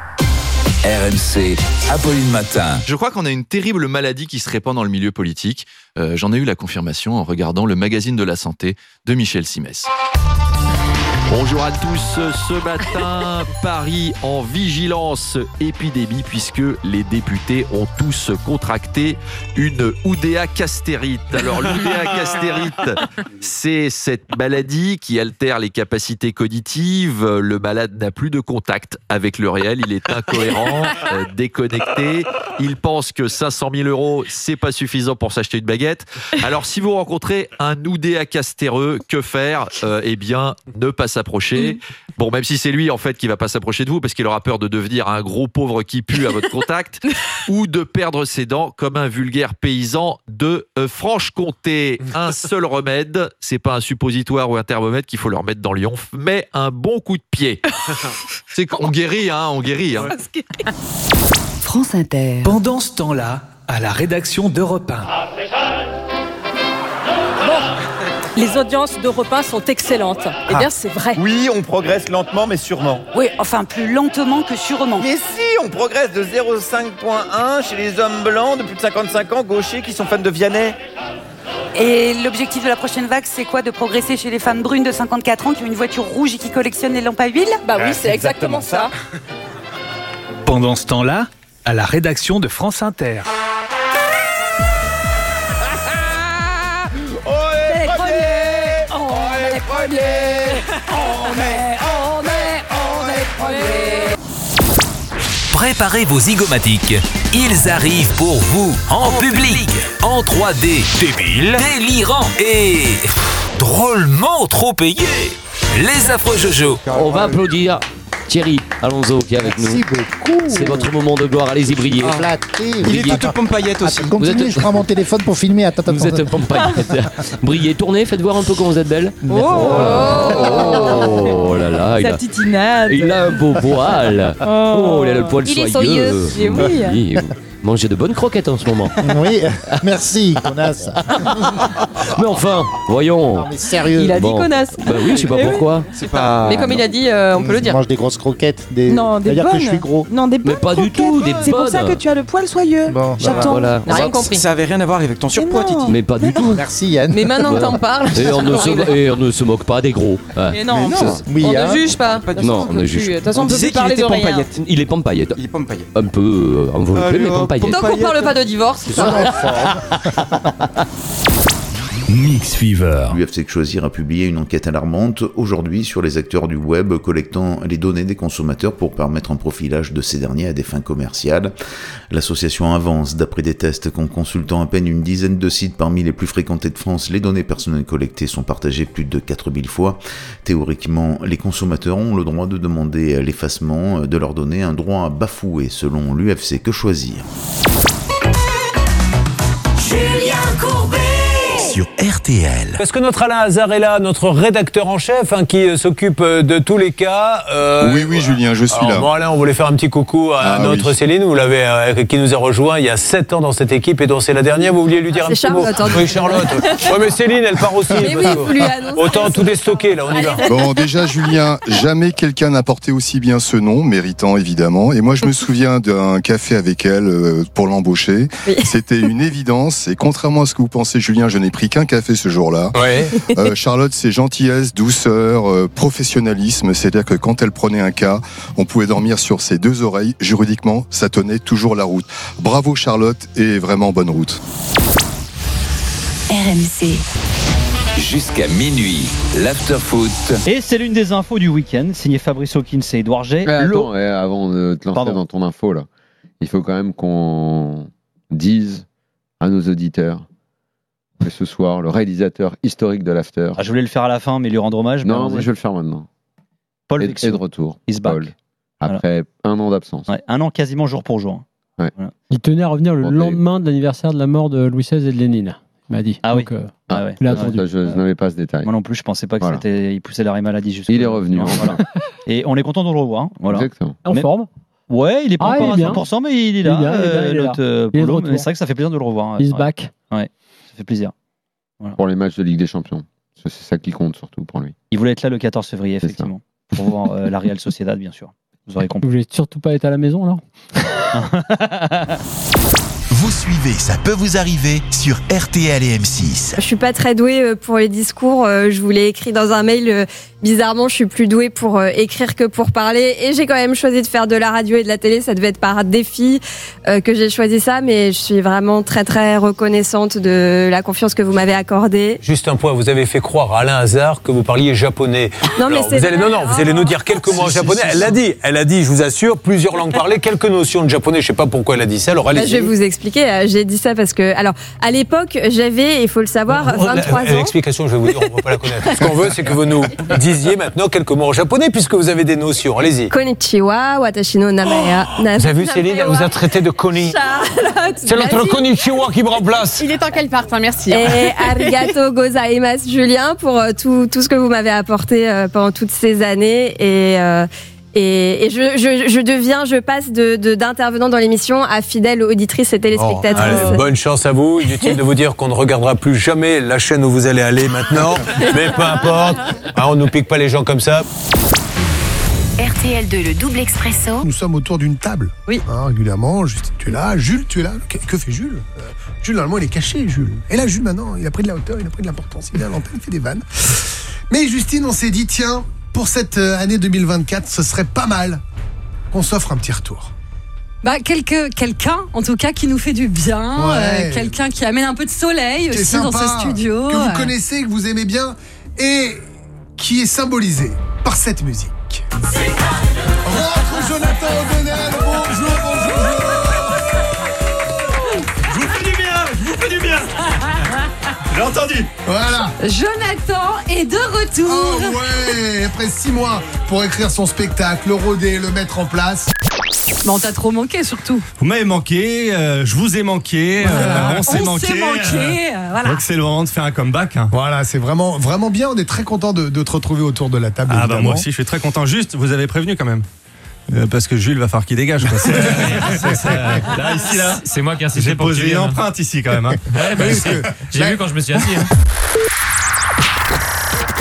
RMC, Apolline Matin. Je crois qu'on a une terrible maladie qui se répand dans le milieu politique. Euh, J'en ai eu la confirmation en regardant le magazine de la santé de Michel Simès. Bonjour à tous, ce matin, <laughs> Paris en vigilance épidémie puisque les députés ont tous contracté une Oudéa castérite. Alors l'Oudéa <laughs> castérite, c'est cette maladie qui altère les capacités cognitives. Le malade n'a plus de contact avec le réel, il est incohérent, <laughs> euh, déconnecté. Il pense que 500 000 euros, c'est pas suffisant pour s'acheter une baguette. Alors si vous rencontrez un Oudéa castéreux, que faire? Euh, Eh bien, ne pas s'approcher. Bon, même si c'est lui en fait qui va pas s'approcher de vous parce qu'il aura peur de devenir un gros pauvre qui pue à votre <laughs> contact ou de perdre ses dents comme un vulgaire paysan de euh, Franche-Comté. Un <laughs> seul remède, c'est pas un suppositoire ou un thermomètre qu'il faut leur mettre dans l'ionf, mais un bon coup de pied. <laughs> C'est qu'on guérit, hein, on guérit. hein. France Inter. Pendant ce temps-là, à la rédaction d'Europe 1. Les audiences d'Europe 1 sont excellentes. Eh bien, c'est vrai. Oui, on progresse lentement mais sûrement. Oui, enfin plus lentement que sûrement. Mais si, on progresse de 0,5.1 chez les hommes blancs de plus de 55 ans, gauchers, qui sont fans de Vianney. Et l'objectif de la prochaine vague, c'est quoi De progresser chez les femmes brunes de 54 ans qui ont une voiture rouge et qui collectionnent les lampes à huile? Bah oui, c'est exactement ça. Pendant ce temps-là, à la rédaction de France Inter. On est, on est, on est premiers Préparez vos zygomatiques. Ils arrivent pour vous, en, public, en 3D, débile, délirant et drôlement trop payé. Les affreux Jojo. On va applaudir Thierry Alonso qui est avec nous. Merci beaucoup. C'est votre moment de gloire, allez-y, brillez. Flatté. Brillez. pompaillette aussi. Continue, Vous êtes- je prends mon téléphone pour filmer. Attends, attends, Vous êtes attends. pompaillette. <laughs> Brillez, tournez, faites voir un peu comment vous êtes belle. Oh, Oh là là, il Sa a, titinade il a un beau poil. Oh, il a le poil Il est soyeux. soyeux. Eh oui. Mangez de bonnes croquettes en ce moment. <laughs> Oui, merci, connasse. <laughs> Mais enfin, voyons. mais sérieux. Il a dit Bon. connasse. Bah oui, je sais pas Eh oui. pourquoi. C'est pas. Mais comme il a dit, euh, on peut le Je dire. mange des grosses croquettes. Des... Non, des C'est-à-dire bonnes. que je suis gros. Non, des bonnes Mais pas du tout, des C'est pour ça bonnes. que tu as le poil soyeux. Bon, J'attends. Voilà. On a rien compris. Ça avait rien à voir avec ton surpoids, non. Titi. Mais pas du tout. Merci Yann. Mais maintenant que Voilà. t'en parles. Et on, ne se, horrible. et on ne se moque pas des gros. Ouais. Mais non, Mais non. Oui, on hein. ne juge pas. Non, on ne peut juge plus- De pas. toute façon, on On peut disait plus qu'il parler de était rien. Il est pampaillette. Il est pompaillette. Un peu euh, enveloppé, Allez, mais hop, pampaillette. Tant qu'on parle pas de divorce. <laughs> Mix Fever. L'UFC que choisir a publié une enquête alarmante aujourd'hui sur les acteurs du web collectant les données des consommateurs pour permettre un profilage de ces derniers à des fins commerciales. L'association avance, d'après des tests qu'en consultant à peine une dizaine de sites parmi les plus fréquentés de France, les données personnelles collectées sont partagées plus de 4000 fois. Théoriquement, les consommateurs ont le droit de demander l'effacement de leurs données, un droit bafoué selon l'UFC que choisir. Julien sur RTL. Est-ce que notre Alain Hazard est là, notre rédacteur en chef, hein, qui euh, s'occupe euh, de tous les cas euh, Oui, oui, Julien, je suis alors, là. Bon, Alain, on voulait faire un petit coucou à Ah, notre oui. Céline, vous l'avez, euh, qui nous a rejoint il y a 7 ans dans cette équipe et dont c'est la dernière. Vous vouliez lui dire Ah, un c'est petit mot Charlotte. Oui, Charlotte. ouais, mais Céline, elle part aussi. Mais parce oui, lui. Autant tout déstocker, là, on y va. Bon, déjà, Julien, jamais quelqu'un n'a porté aussi bien ce nom, méritant évidemment. Et moi, je me souviens d'un café avec elle euh, pour l'embaucher. C'était une évidence. Et contrairement à ce que vous pensez, Julien, je n'ai pris qu'un café ce jour-là. Ouais. Euh, Charlotte, c'est gentillesse, douceur, euh, professionnalisme. C'est-à-dire que quand elle prenait un cas, on pouvait dormir sur ses deux oreilles. Juridiquement, ça tenait toujours la route. Bravo, Charlotte, et vraiment bonne route. RMC. Jusqu'à minuit, l'afterfoot. Et c'est l'une des infos du week-end, signé Fabrice Hawkins et Edouard G. Eh, attends, eh, avant de te lancer Pardon. dans ton info, là, il faut quand même qu'on dise à nos auditeurs que ce soir, le réalisateur historique de l'After. Ah, je voulais le faire à la fin, mais lui rendre hommage. non, moi je vais le faire maintenant. Paul est, est de retour. He's back. Paul. Après un an d'absence. Ouais, un an quasiment jour pour jour. Ouais. Il tenait à revenir le Bon, lendemain de l'anniversaire de la mort de Louis XVI et de Lénine. Il m'a dit. Ah oui. Euh, Ah ouais. je n'avais pas ce détail. Moi non plus, je pensais pas que Voilà. c'était. Il poussait l'arrêt maladie jusqu'au. Il est revenu. Non, voilà. <laughs> Et on est content de le revoir. hein, Voilà. Exactement. En Mais- forme Ouais, il est pas Ah, il encore est à bien. 100%, mais il est là. Il est bien, il est bien, il est là. notre, Il est de Polo, retour. mais c'est vrai que ça fait plaisir de le revoir. He's Ouais. back. Ouais, fait plaisir. Pour les matchs de Ligue des Champions. C'est ça qui compte surtout pour lui. Il voulait être là le 14 février, effectivement. Pour voir euh, la Real Sociedad, bien sûr. Vous aurez Vous compris. voulez surtout pas être à la maison, là <laughs> Vous suivez, ça peut vous arriver sur RTL et M6. Je suis pas très douée euh, pour les discours. euh, Je vous l'ai écrit dans un mail. Bizarrement, je suis plus douée pour euh, écrire que pour parler. Et j'ai quand même choisi de faire de la radio et de la télé. Ça devait être par défi euh, que j'ai choisi ça. Mais je suis vraiment très très reconnaissante de la confiance que vous m'avez accordée. Juste un point, vous avez fait croire à Alain Hazard que vous parliez japonais. Non, mais c'est vous allez, non, non, vous allez nous dire quelques mots en japonais. elle l'a dit, elle a dit, je vous assure, plusieurs langues parlées, quelques notions de japonais. Je sais pas pourquoi elle a dit ça. Alors Bah, allez. je vais vous expliquer. euh, J'ai dit ça parce que, alors, à l'époque, j'avais, il faut le savoir, 23 ans. L'explication, je vais vous dire, on ne va pas la connaître. Ce qu'on veut, c'est que vous nous <laughs> disiez maintenant quelques mots en japonais, puisque vous avez des notions. Allez-y. Konnichiwa, watashi no namaya. Vous avez vu, Céline, elle vous a traité de connie. C'est notre Merci. konnichiwa qui me remplace. Il est temps qu'elle parte, hein, merci. Et arigato gozaimasu, Julien, pour euh, tout, tout ce que vous m'avez apporté euh, pendant toutes ces années. Et, euh, et, et je, je, je deviens, je passe de de- d'intervenant dans l'émission à fidèle auditrice et téléspectatrice. allez, bonne chance à vous. Inutile de vous dire qu'on ne regardera plus jamais la chaîne où vous allez aller maintenant. Mais peu importe. Hein, on ne nous pique pas les gens comme ça. RTL2, le double expresso. Nous sommes autour d'une table. Oui. régulièrement, Justine, tu es là. Jules, tu es là. Que, que fait Jules? Euh, Jules, normalement, il est caché, Jules. Et là, Jules, maintenant, il a pris de la hauteur, il a pris de l'importance. Il vient à l'antenne, il fait des vannes. Mais Justine, on s'est dit, tiens, pour cette euh, année 2024, ce serait pas mal qu'on s'offre un petit retour. Bah, quelque- quelqu'un, en tout cas, qui nous fait du bien, Ouais. euh, quelqu'un qui amène un peu de soleil aussi dans ce studio. Que vous connaissez, que vous aimez bien, et qui est symbolisé par cette musique. Rentre Jonathan O'Donnell, J'ai entendu. Voilà. Jonathan est de retour. Oh ouais, après six mois pour écrire son spectacle, le roder, le mettre en place. Bon, t'as trop manqué surtout. Vous m'avez manqué, euh, je vous ai manqué, euh, Voilà. Ah, on s'est On manqué. s'est manqué, euh, voilà. Donc c'est le moment de faire un comeback. hein. Voilà, c'est vraiment, vraiment bien. On est très content de, de te retrouver autour de la table. Ah bah moi aussi, je suis très content. Juste, vous avez prévenu quand même. Euh, parce que Jules va falloir qu'il dégage. C'est- <laughs> c'est- c'est- là, ici, là. C'est moi qui ai insisté J'ai pour posé une empreinte ici quand même. hein. <laughs> Ouais, bah, J'ai vu quand je me suis assis. hein.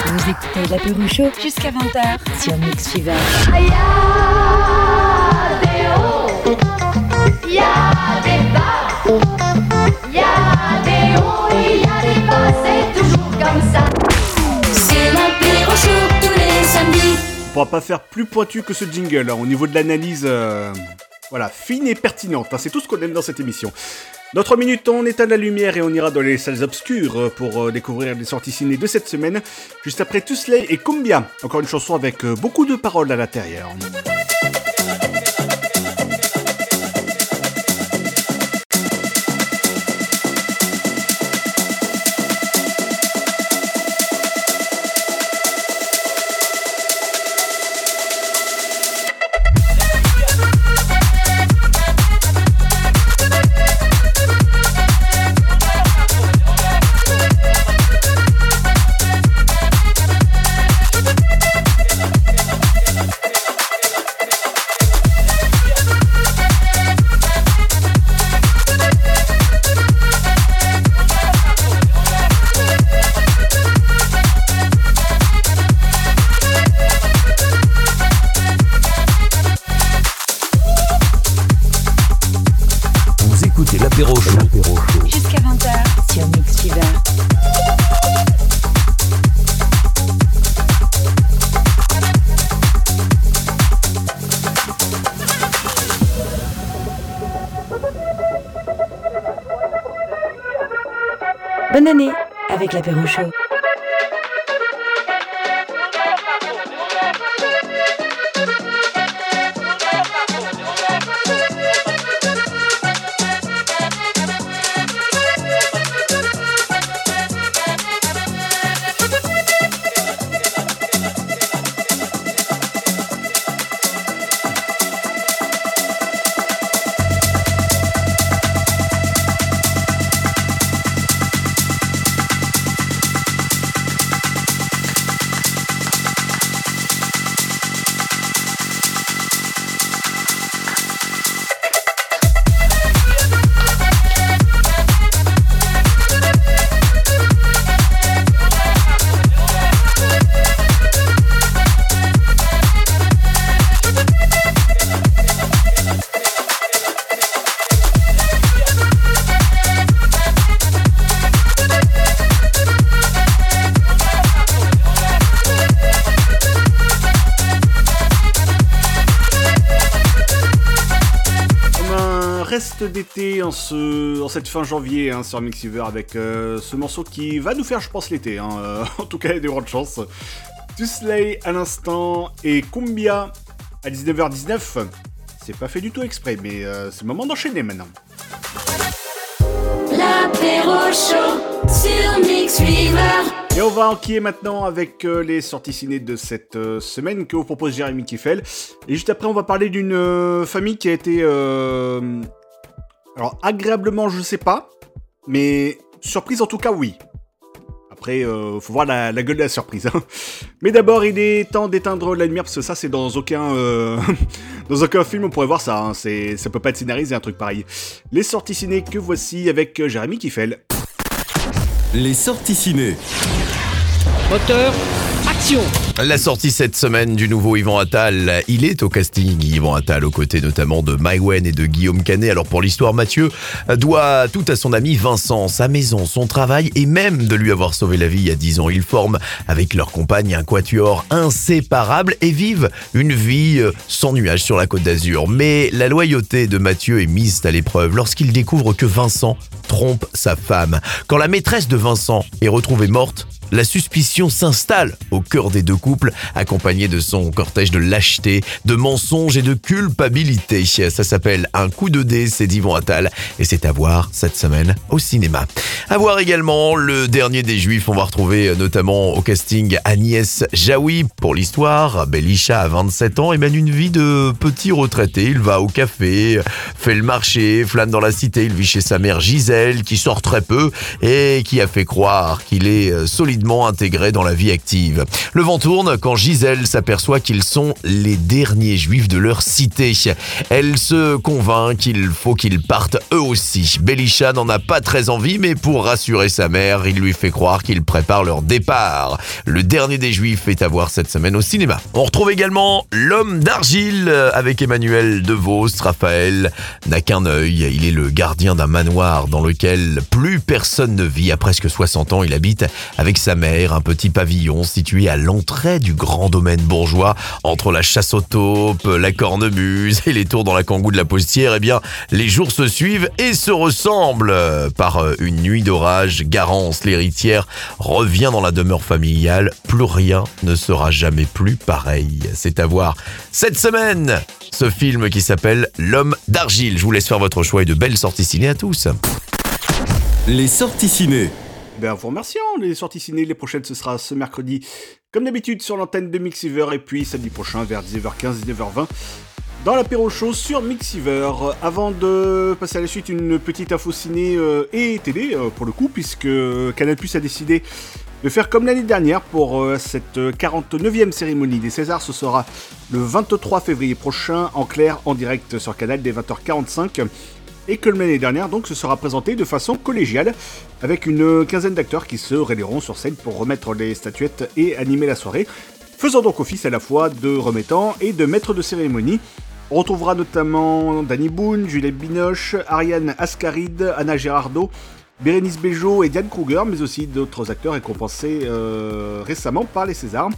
Vous écoutez l'apéro chaud jusqu'à 20h sur Mix Fever. Il On pourra pas faire plus pointu que ce jingle hein, au niveau de l'analyse. euh, voilà, fine et pertinente. hein, c'est tout ce qu'on aime dans cette émission. Dans 3 minutes, on éteint la lumière et on ira dans les salles obscures euh, pour euh, découvrir les sorties ciné de cette semaine. Juste après Tusley et Cumbia. Encore une chanson avec beaucoup de paroles à l'intérieur. D'été en, ce, en cette fin janvier hein, sur Mixiver avec euh, ce morceau qui va nous faire, je pense, l'été. hein, euh, <laughs> en tout cas, il y a des grandes chances. Tusley à l'instant et Cumbia à 19h19. C'est pas fait du tout exprès, mais euh, c'est le moment d'enchaîner maintenant. L'apéro sur. Et on va enquiller maintenant avec euh, les sorties ciné de cette euh, semaine que vous propose Jérémy Kiffel. Et juste après, on va parler d'une euh, famille qui a été. Alors, agréablement, je sais pas. Mais surprise, en tout cas, oui. Après, euh, faut voir la, la gueule de la surprise. hein. <laughs> Mais d'abord, il est temps d'éteindre la lumière parce que ça, c'est dans aucun, euh, <laughs> dans aucun film on pourrait voir ça. hein. C'est, ça peut pas être scénarisé un truc pareil. Les sorties ciné que voici avec euh, Jérémy Kiffel. Les sorties ciné. Moteur, action La sortie cette semaine du nouveau Yvan Attal, il est au casting Yvan Attal aux côtés notamment de Maïwen et de Guillaume Canet. Alors pour l'histoire, Mathieu doit tout à son ami Vincent, sa maison, son travail et même de lui avoir sauvé la vie il y a 10 ans. Ils forment avec leur compagne un quatuor inséparable et vivent une vie euh, sans nuages sur la côte d'Azur. Mais la loyauté de Mathieu est mise à l'épreuve lorsqu'il découvre que Vincent trompe sa femme. Quand la maîtresse de Vincent est retrouvée morte, la suspicion s'installe au cœur des deux couples, accompagné de son cortège de lâcheté, de mensonges et de culpabilité. Ça s'appelle Un coup de dé, c'est d'Yvon Attal, et c'est à voir cette semaine au cinéma. À voir également le dernier des Juifs, on va retrouver notamment au casting Agnès Jaoui pour l'histoire. Belisha a 27 ans et mène une vie de petit retraité. Il va au café, fait le marché, flâne dans la cité. Il vit chez sa mère Gisèle, qui sort très peu et qui a fait croire qu'il est euh, solidement intégré dans la vie active. Le vent quand Gisèle s'aperçoit qu'ils sont les derniers juifs de leur cité. Elle se convainc qu'il faut qu'ils partent eux aussi. Belisha n'en a pas très envie, mais pour rassurer sa mère, il lui fait croire qu'ils préparent leur départ. Le dernier des juifs est à voir cette semaine au cinéma. On retrouve également L'homme d'argile avec Emmanuel DeVos. Raphaël n'a qu'un œil. Il est le gardien d'un manoir dans lequel plus personne ne vit. À presque 60 ans, il habite avec sa mère, un petit pavillon situé à l'entrée du grand domaine bourgeois, entre la chasse aux taupes, la cornemuse et les tours dans la kangou de la postière. Eh bien, les jours se suivent et se ressemblent. Par euh, une nuit d'orage, Garance, l'héritière, revient dans la demeure familiale. Plus rien ne sera jamais plus pareil. C'est à voir cette semaine. Ce film qui s'appelle L'homme d'argile. Je vous laisse faire votre choix et de belles sorties ciné à tous. Les sorties ciné. Ben, vous remercions. Les sorties ciné, les prochaines, ce sera ce mercredi, comme d'habitude, sur l'antenne de Mixiver. Et puis samedi prochain, vers 19h15, 19h20, dans l'apéro show sur Mixiver. Avant de passer à la suite, une petite info ciné euh, et télé, euh, pour le coup, puisque Canal Plus a décidé de faire comme l'année dernière pour euh, cette 49e cérémonie des Césars. Ce sera le 23 février prochain, en clair, en direct sur Canal, dès 20h45 et que l'année dernière, donc, ce sera présenté de façon collégiale, avec une quinzaine d'acteurs qui se réuniront sur scène pour remettre les statuettes et animer la soirée, faisant donc office à la fois de remettant et de maître de cérémonie. On retrouvera notamment Danny Boone, Juliette Binoche, Ariane Ascaride, Anna Girardot, Bérénice Bejo et Diane Kruger, mais aussi d'autres acteurs récompensés euh, récemment par les Césars.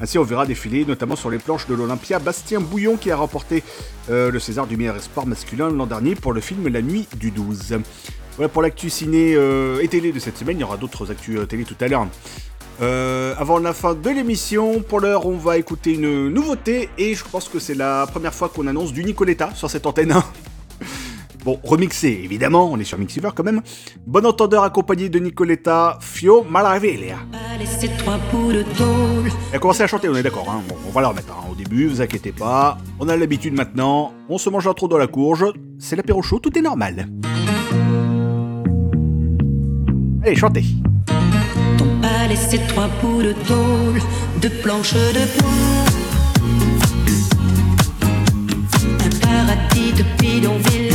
Ainsi, on verra défiler notamment sur les planches de l'Olympia Bastien Bouillon qui a remporté euh, le César du meilleur espoir masculin l'an dernier pour le film La Nuit du 12. Voilà pour l'actu ciné euh, et télé de cette semaine. Il y aura d'autres actus euh, télé tout à l'heure. Avant la fin de l'émission, pour l'heure, on va écouter une nouveauté et je pense que c'est la première fois qu'on annonce du Nicoletta sur cette antenne. <laughs> Bon, remixé, évidemment, on est sur Mixiver quand même. Bon entendeur accompagné de Nicoletta, Fio Maraviglia. Trois bouts de tôle. Elle a commencé à chanter, on est d'accord, hein. Bon, on va la remettre hein. au début, vous inquiétez pas. On a l'habitude maintenant, on se mange un trop dans la courge, c'est l'apéro chaud, tout est normal. Allez, chantez. Pas laissé trois bouts de tôle, de planches de bois. Un paradis de bidonville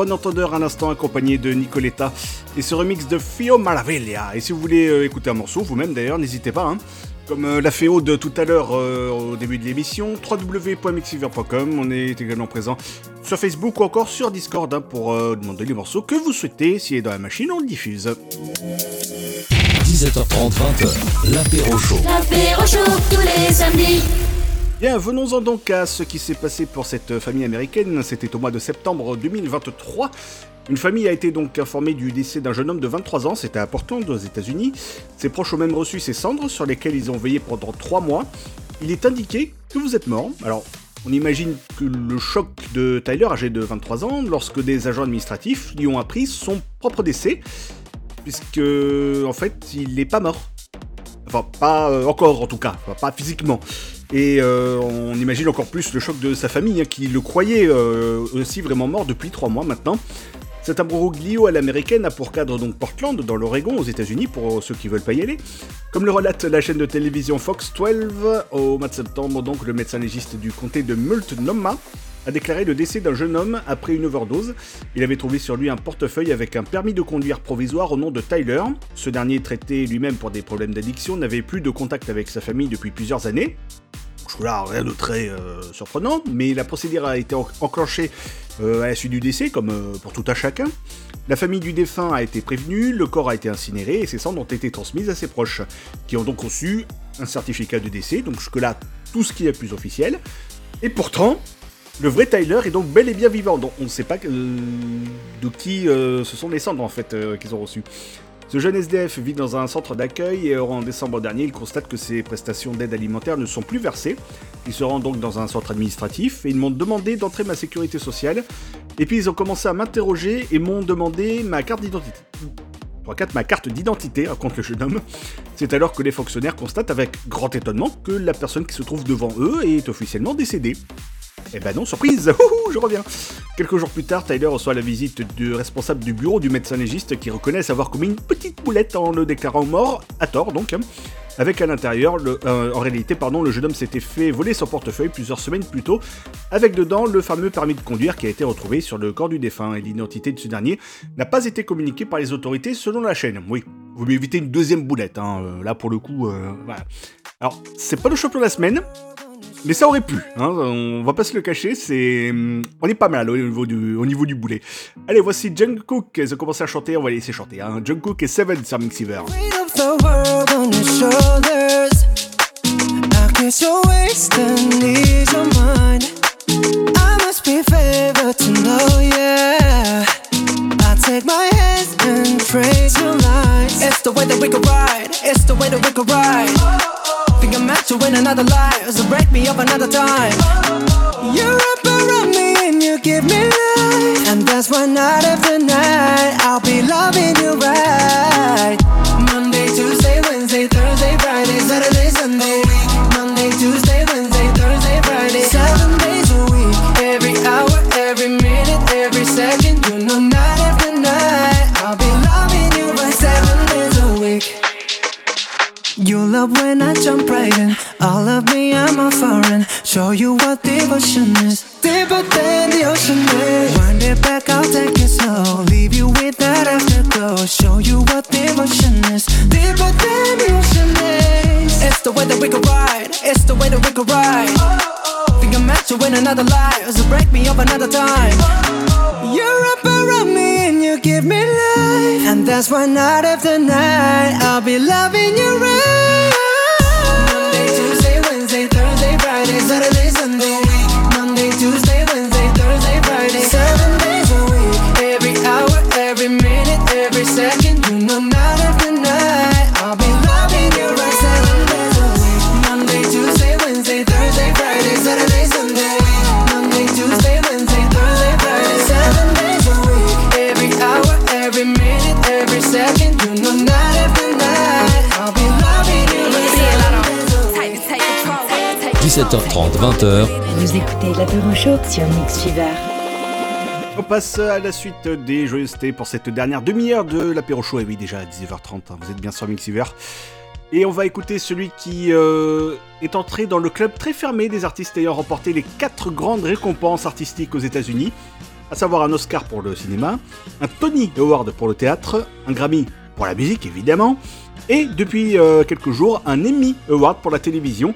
bon entendeur à l'instant accompagné de Nicoletta et ce remix de Fio Maraviglia. Et si vous voulez euh, écouter un morceau, vous-même d'ailleurs, n'hésitez pas. hein. Comme euh, l'a fait Aude tout à l'heure euh, au début de l'émission, www.mixiver.com. On est également présent sur Facebook ou encore sur Discord hein, pour euh, demander les morceaux que vous souhaitez. S'il est dans la machine, on le diffuse. 17h30, 20h, l'apéro chaud. L'apéro chaud tous les samedis. Bien, venons-en donc à ce qui s'est passé pour cette famille américaine. C'était au mois de septembre 2023. Une famille a été donc informée du décès d'un jeune homme de 23 ans, c'était à Portland, aux États-Unis. Ses proches ont même reçu ses cendres sur lesquelles ils ont veillé pendant 3 mois. Il est indiqué que vous êtes mort. Alors, on imagine que le choc de Tyler, âgé de 23 ans, lorsque des agents administratifs lui ont appris son propre décès, puisque en fait, il n'est pas mort. Enfin, pas euh, encore en tout cas, pas physiquement. Et euh, on imagine encore plus le choc de sa famille, hein, qui le croyait euh, aussi vraiment mort depuis trois mois maintenant. Cet imbroglio à l'américaine a pour cadre donc Portland, dans l'Oregon, aux États-Unis, pour ceux qui veulent pas y aller. Comme le relate la chaîne de télévision Fox 12, au mois de septembre, donc le médecin légiste du comté de Multnomah a déclaré le décès d'un jeune homme après une overdose. Il avait trouvé sur lui un portefeuille avec un permis de conduire provisoire au nom de Tyler. Ce dernier, traité lui-même pour des problèmes d'addiction, n'avait plus de contact avec sa famille depuis plusieurs années. Là, rien de très euh, surprenant, mais la procédure a été en- enclenchée euh, à la suite du décès, comme euh, pour tout à chacun. La famille du défunt a été prévenue, le corps a été incinéré et ses cendres ont été transmises à ses proches, qui ont donc reçu un certificat de décès, donc jusque-là, tout ce qui est plus officiel. Et pourtant, le vrai Tyler est donc bel et bien vivant, donc on ne sait pas de qui ce sont les cendres en fait qu'ils ont reçues. Ce jeune SDF vit dans un centre d'accueil et en décembre dernier, il constate que ses prestations d'aide alimentaire ne sont plus versées. Il se rend donc dans un centre administratif et ils m'ont demandé d'entrer ma sécurité sociale. Et puis ils ont commencé à m'interroger et m'ont demandé ma carte d'identité. 3-4 ma carte d'identité, raconte le jeune homme. C'est alors que les fonctionnaires constatent avec grand étonnement que la personne qui se trouve devant eux est officiellement décédée. Eh ben non, surprise <laughs> Je reviens Quelques jours plus tard, Tyler reçoit la visite du responsable du bureau du médecin légiste qui reconnaît avoir commis une petite boulette en le déclarant mort, à tort donc. Avec à l'intérieur, euh, en réalité, pardon, le jeune homme s'était fait voler son portefeuille plusieurs semaines plus tôt, avec dedans le fameux permis de conduire qui a été retrouvé sur le corps du défunt, et l'identité de ce dernier n'a pas été communiquée par les autorités selon la chaîne. Oui, vous m'évitez une deuxième boulette, hein, euh, là pour le coup, euh, voilà. Alors, c'est pas le champion de la semaine, mais ça aurait pu, hein, on va pas se le cacher, c'est... On est pas mal au niveau du, au niveau du boulet. Allez, voici Jungkook, ils ont commencé à chanter, on va les laisser chanter. Hein. Jungkook et Seven sur Mixiver. take my hands and trace your lines. It's the way that we could ride. It's the way that we could ride. Think I'm meant to win another life, so break me up another time. You wrap around me and you give me life, and that's why night after night I'll be loving you right. Love when I jump right in. All of me, I'm a foreign. Show you what devotion is. Deeper than the ocean is. Wind it back, I'll take it slow. Leave you with that afterglow. Show you what devotion is. Deeper than the ocean is. It's the way that we could ride. It's the way that we could ride. Think I'm meant to win another life. So break me up another time. You're that's why night after night I'll be loving you right. 17h30, 20h, Vous écoutez l'apéro chaud sur Mix Fever. On passe à la suite des joyeusetés pour cette dernière demi-heure de l'apéro show. Et oui, déjà à 19h30, hein, vous êtes bien sur Mixiver. Et on va écouter celui qui euh, est entré dans le club très fermé des artistes ayant remporté les quatre grandes récompenses artistiques aux États-Unis, à savoir un Oscar pour le cinéma, un Tony Award pour le théâtre, un Grammy pour la musique évidemment, et depuis euh, quelques jours un Emmy Award pour la télévision.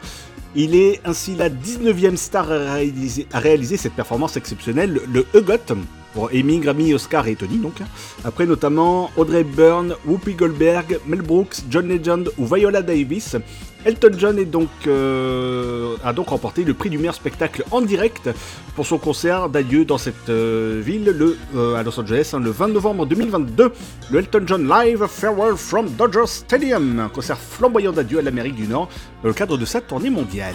Il est ainsi la 19e star à réaliser, à réaliser cette performance exceptionnelle, le EGOT, pour Emmy, Grammy, Oscar et Tony donc. Après notamment Audrey Byrne, Whoopi Goldberg, Mel Brooks, John Legend ou Viola Davis. Elton John est donc, euh, a donc remporté le prix du meilleur spectacle en direct pour son concert d'adieu dans cette euh, ville le, euh, à Los Angeles hein, le 20 novembre 2022. Le Elton John Live Farewell from Dodger Stadium, un concert flamboyant d'adieu à l'Amérique du Nord dans le cadre de sa tournée mondiale.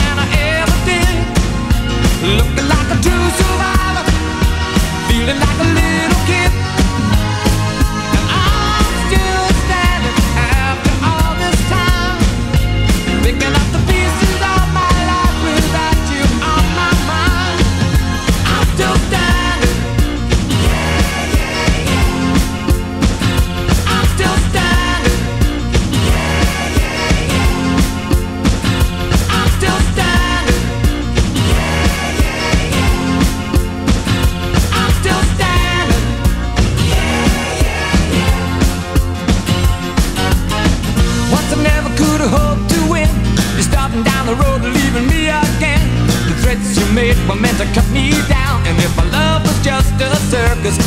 Looking like a true survivor, feeling like a were meant to cut me down. And if my love was just a circus,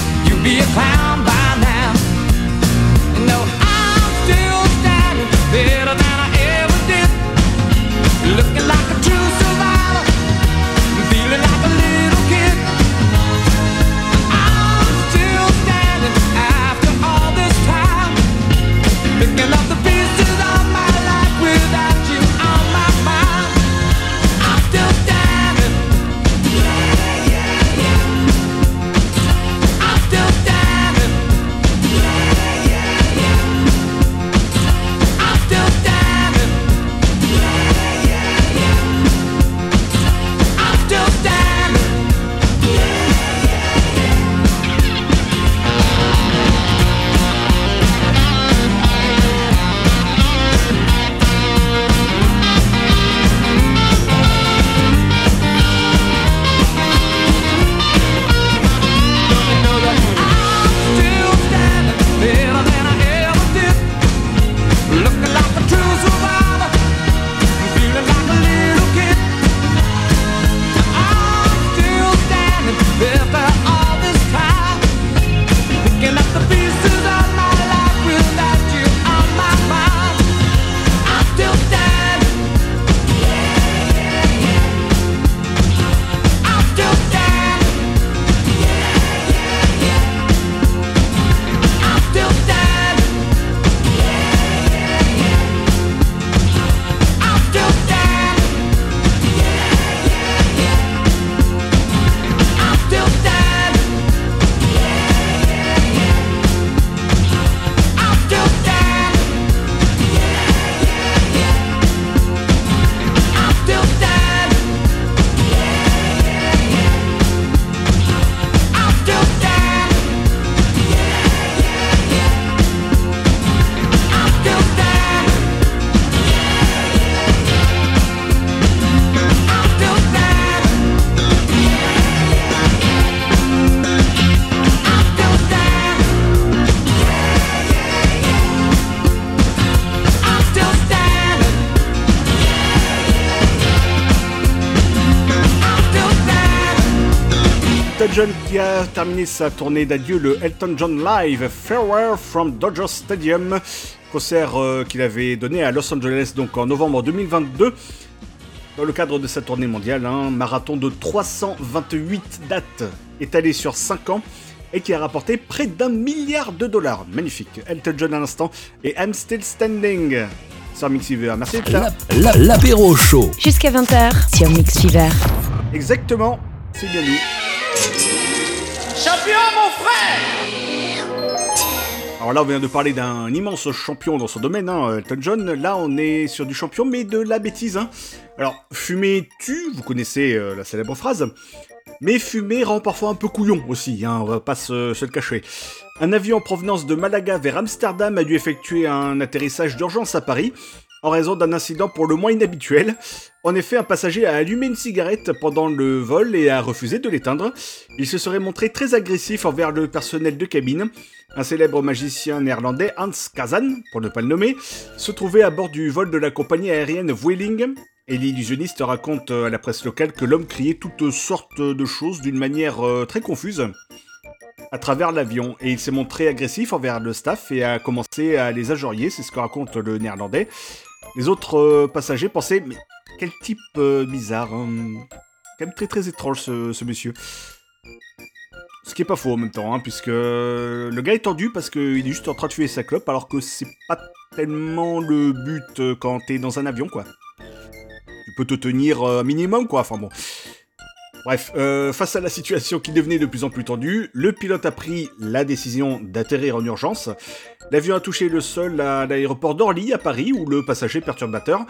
terminé sa tournée d'adieu, le Elton John Live Farewell from Dodger Stadium, concert euh, qu'il avait donné à Los Angeles donc en novembre 2022. Dans le cadre de sa tournée mondiale, un marathon de 328 dates étalé sur 5 ans et qui a rapporté près d'un milliard de dollars. Magnifique. Elton John à l'instant et I'm Still Standing sur Mixiver. Merci là. La- L'apéro chaud. Jusqu'à 20h sur Mix Fever. Exactement, c'est bien nous. Alors là, on vient de parler d'un immense champion dans son domaine, hein, Elton John. Là, on est sur du champion, mais de la bêtise. Hein. Alors, fumer tue, vous connaissez euh, la célèbre phrase. Mais fumer rend parfois un peu couillon aussi, hein, on va pas se, se le cacher. Un avion en provenance de Malaga vers Amsterdam a dû effectuer un atterrissage d'urgence à Paris en raison d'un incident pour le moins inhabituel. En effet, un passager a allumé une cigarette pendant le vol et a refusé de l'éteindre. Il se serait montré très agressif envers le personnel de cabine. Un célèbre magicien néerlandais, Hans Kazan, pour ne pas le nommer, se trouvait à bord du vol de la compagnie aérienne Vueling. Et l'illusionniste raconte à la presse locale que l'homme criait toutes sortes de choses d'une manière euh, très confuse à travers l'avion et il s'est montré agressif envers le staff et a commencé à les injurier, c'est ce que raconte le néerlandais. Les autres euh, passagers pensaient mais quel type euh, bizarre, hein. quand même très très étrange ce, monsieur. Ce qui est pas faux en même temps, hein, puisque le gars est tendu parce qu'il est juste en train de fumer sa clope alors que c'est pas tellement le but euh, quand t'es dans un avion quoi. Tu peux te tenir un minimum quoi, enfin bon. Bref, euh, face à la situation qui devenait de plus en plus tendue, le pilote a pris la décision d'atterrir en urgence. L'avion a touché le sol à l'aéroport d'Orly à Paris où le passager perturbateur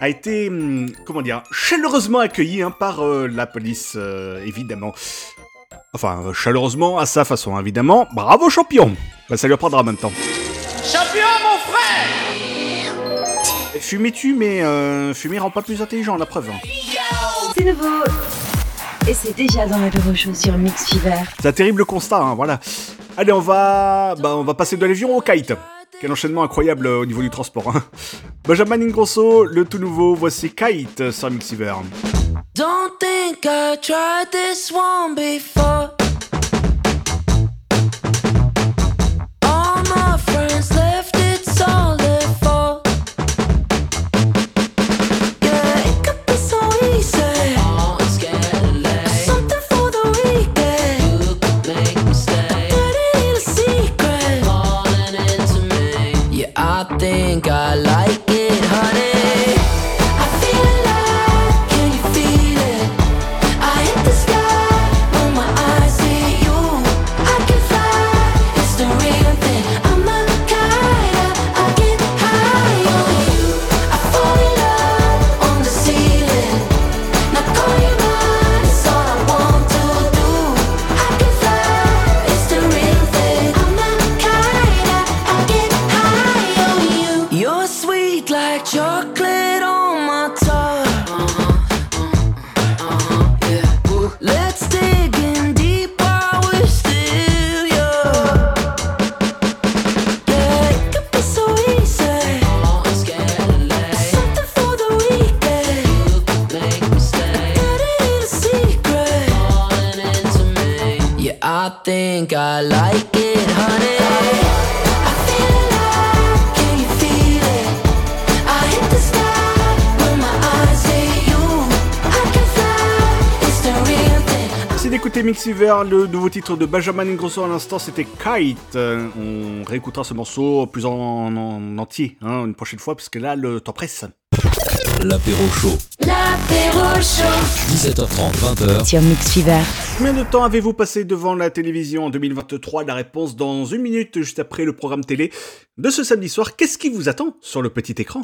a été, hum, comment dire, chaleureusement accueilli hein, par euh, la police, euh, évidemment. Enfin, euh, chaleureusement à sa façon, évidemment. Bravo champion Bah, Ça lui reprendra maintenant. Champion, mon frère Fumer tue, mais euh, fumer rend pas plus intelligent, la preuve. hein. C'est nouveau. Et c'est déjà dans l'apéro show sur Mix Fever. C'est un terrible constat, hein, voilà. Allez, on va, bah, on va passer de l'avion au kite. Quel enchaînement incroyable euh, au niveau du transport. Hein. Benjamin Ingrosso, le tout nouveau, voici Kite sur Mixiver. Don't think I tried this one before. D'écouter Mixiver, le nouveau titre de Benjamin Ingrosso à l'instant c'était Kite. Euh, On réécoutera ce morceau plus en, en entier hein, une prochaine fois parce que là le temps presse. L'apéro chaud. L'apéro chaud. 17h30, 20h. Sur Mix Fever. Combien de temps avez-vous passé devant la télévision en 2023 La réponse dans une minute juste après le programme télé de ce samedi soir. Qu'est-ce qui vous attend sur le petit écran?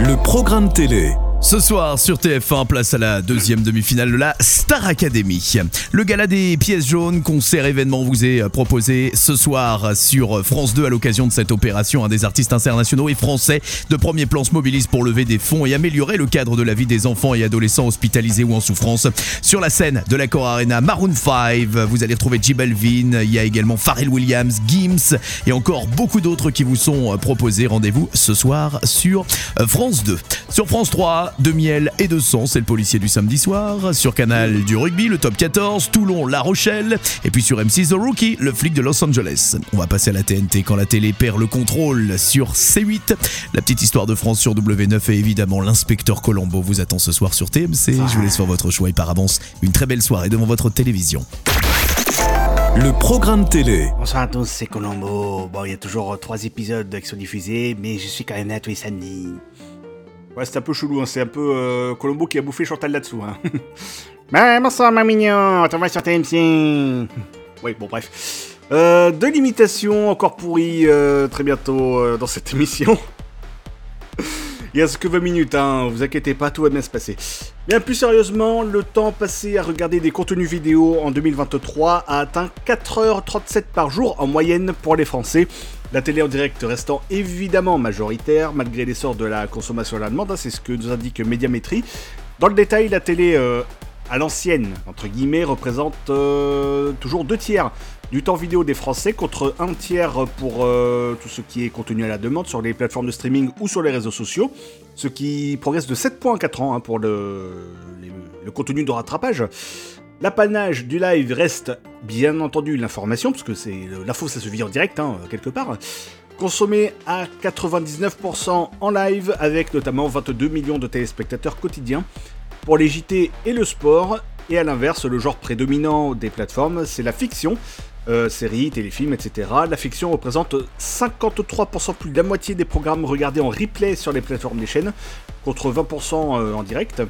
Le programme télé. Ce soir sur TF1, place à la deuxième demi-finale de la Star Academy. Le gala des pièces jaunes, concert événement vous est proposé ce soir sur France 2 à l'occasion de cette opération. Des artistes internationaux et français de premier plan se mobilise pour lever des fonds et améliorer le cadre de la vie des enfants et adolescents hospitalisés ou en souffrance. Sur la scène de l'Accor Arena, Maroon 5, vous allez retrouver J Balvin, il y a également Pharrell Williams, Gims et encore beaucoup d'autres qui vous sont proposés. Rendez-vous ce soir sur France 2. Sur France 3, de miel et de sang, c'est le policier du samedi soir. Sur Canal du rugby, le top 14, Toulon, La Rochelle. Et puis sur M6, The Rookie, le flic de Los Angeles. On va passer à la TNT quand la télé perd le contrôle sur C8. La petite histoire de France sur W9 et évidemment l'inspecteur Colombo vous attend ce soir sur TMC. Je vous laisse faire votre choix et par avance, une très belle soirée devant votre télévision. Le programme télé. Bonsoir à tous, c'est Colombo. Bon, il y a toujours euh, trois épisodes qui sont diffusés, mais je suis quand même là tous les samedis. Ouais, c'est un peu chelou, hein. c'est un peu euh, Colombo qui a bouffé Chantal là-dessous. <laughs> Bah, bonsoir ma mignon, on va sur TMC. <laughs> oui, bon bref. Euh, de l'imitation encore pourrie euh, très bientôt euh, dans cette <laughs> émission. Il y a ce que 20 minutes, hein, vous inquiétez pas, tout va bien se passer. Bien plus sérieusement, le temps passé à regarder des contenus vidéo en 2023 a atteint 4h37 par jour en moyenne pour les Français. La télé en direct restant évidemment majoritaire, malgré l'essor de la consommation à la demande, hein, c'est ce que nous indique Médiamétrie. Dans le détail, la télé euh, à l'ancienne, entre guillemets, représente euh, toujours deux tiers du temps vidéo des Français contre un tiers pour euh, tout ce qui est contenu à la demande sur les plateformes de streaming ou sur les réseaux sociaux, ce qui progresse de 7 points en 4 ans hein, pour le, contenu de rattrapage. L'apanage du live reste bien entendu l'information, parce que c'est l'info ça se vit en direct hein, quelque part. Consommé à 99% en live, avec notamment 22 millions de téléspectateurs quotidiens. Pour les JT et le sport, et à l'inverse, le genre prédominant des plateformes, c'est la fiction. Euh, séries, téléfilms, etc. La fiction représente 53% plus de la moitié des programmes regardés en replay sur les plateformes des chaînes, contre 20% euh, en direct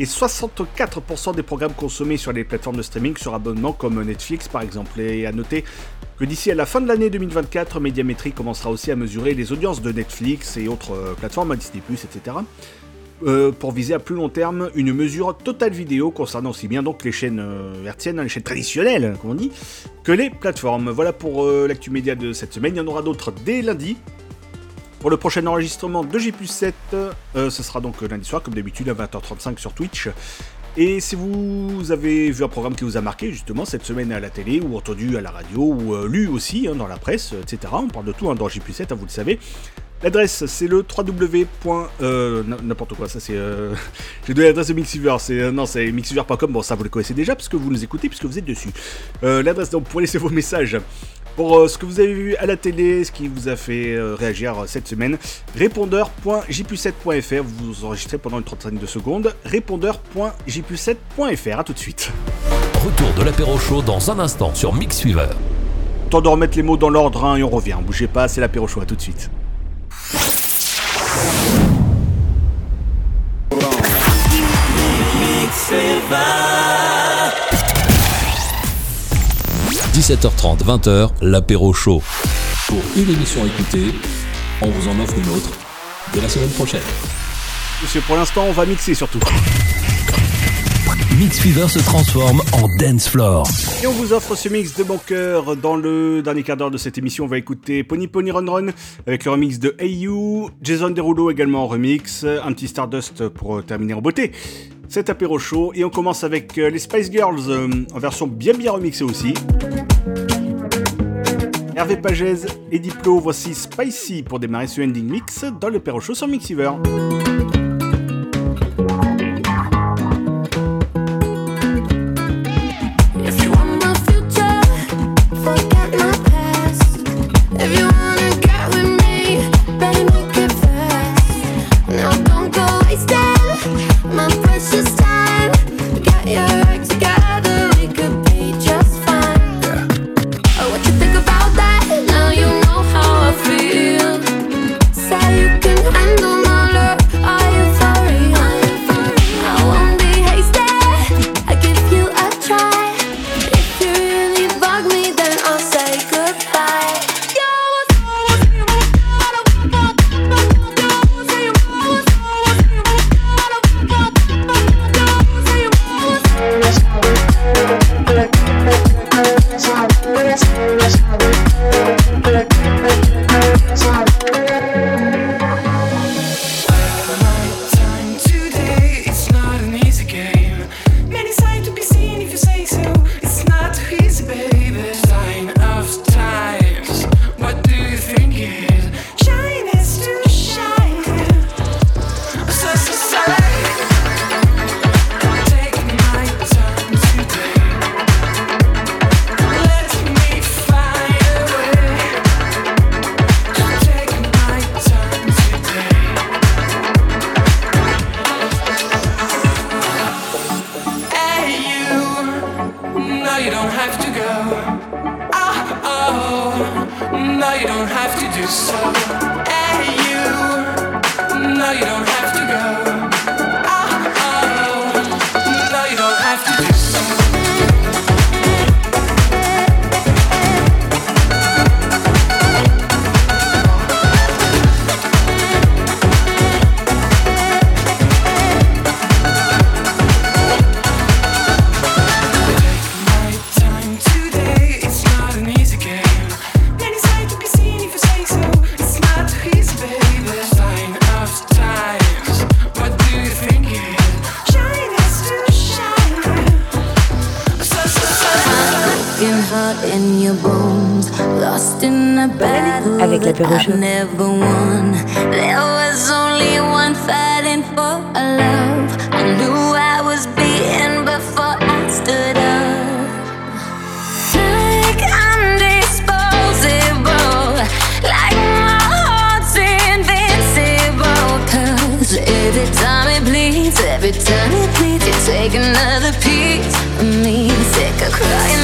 et 64% des programmes consommés sur les plateformes de streaming sur abonnement comme Netflix par exemple. Et à noter que d'ici à la fin de l'année 2024, Médiamétrie commencera aussi à mesurer les audiences de Netflix et autres euh, plateformes, Disney+, etc. euh, pour viser à plus long terme une mesure totale vidéo concernant aussi bien les chaînes euh, hertziennes, les chaînes traditionnelles, comme on dit, que les plateformes. Voilà pour euh, l'actu média de cette semaine. Il y en aura d'autres dès lundi. Pour le prochain enregistrement de J7, euh, ce sera donc lundi soir, comme d'habitude, à 20h35 sur Twitch. Et si vous avez vu un programme qui vous a marqué, justement, cette semaine à la télé, ou entendu à la radio, ou euh, lu aussi hein, dans la presse, etc., on parle de tout hein, dans J7, hein, vous le savez, L'adresse, c'est le www. euh, N'importe quoi, ça c'est. euh, <laughs> J'ai donné l'adresse de Mixiver, c'est. non, c'est mixiver.com. Bon, ça vous le connaissez déjà puisque vous nous écoutez, puisque vous êtes dessus. L'adresse, donc, pour laisser vos messages. Pour euh, ce que vous avez vu à la télé, ce qui vous a fait euh, réagir euh, cette semaine, répondeur.jp7.fr, vous vous enregistrez pendant une trentaine de secondes. Répondeur.jp7.fr, à tout de suite. Retour de l'apéro chaud dans un instant sur Mix Fever. Temps de remettre les mots dans l'ordre hein, et on revient. Bougez pas, c'est l'apéro chaud, à tout de suite. Fever. 17h30, 20h, l'apéro chaud. Pour une émission écoutée, on vous en offre une autre de la semaine prochaine. Monsieur, pour l'instant, on va mixer surtout. Mix Fever se transforme en dance floor. Et on vous offre ce mix de bon cœur. Dans le dernier quart d'heure de cette émission, on va écouter Pony Pony Run Run avec le remix de You, Jason Derulo également en remix, un petit Stardust pour terminer en beauté. Cet apéro chaud et on commence avec euh, les Spice Girls euh, en version bien bien remixée aussi. Hervé Pagez et Diplo, voici Spicy pour démarrer ce ending mix dans le chaud sur Mixiver. Every time it bleeds, every time it bleeds, you take another piece of me. Sick of crying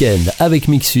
week-end avec Mix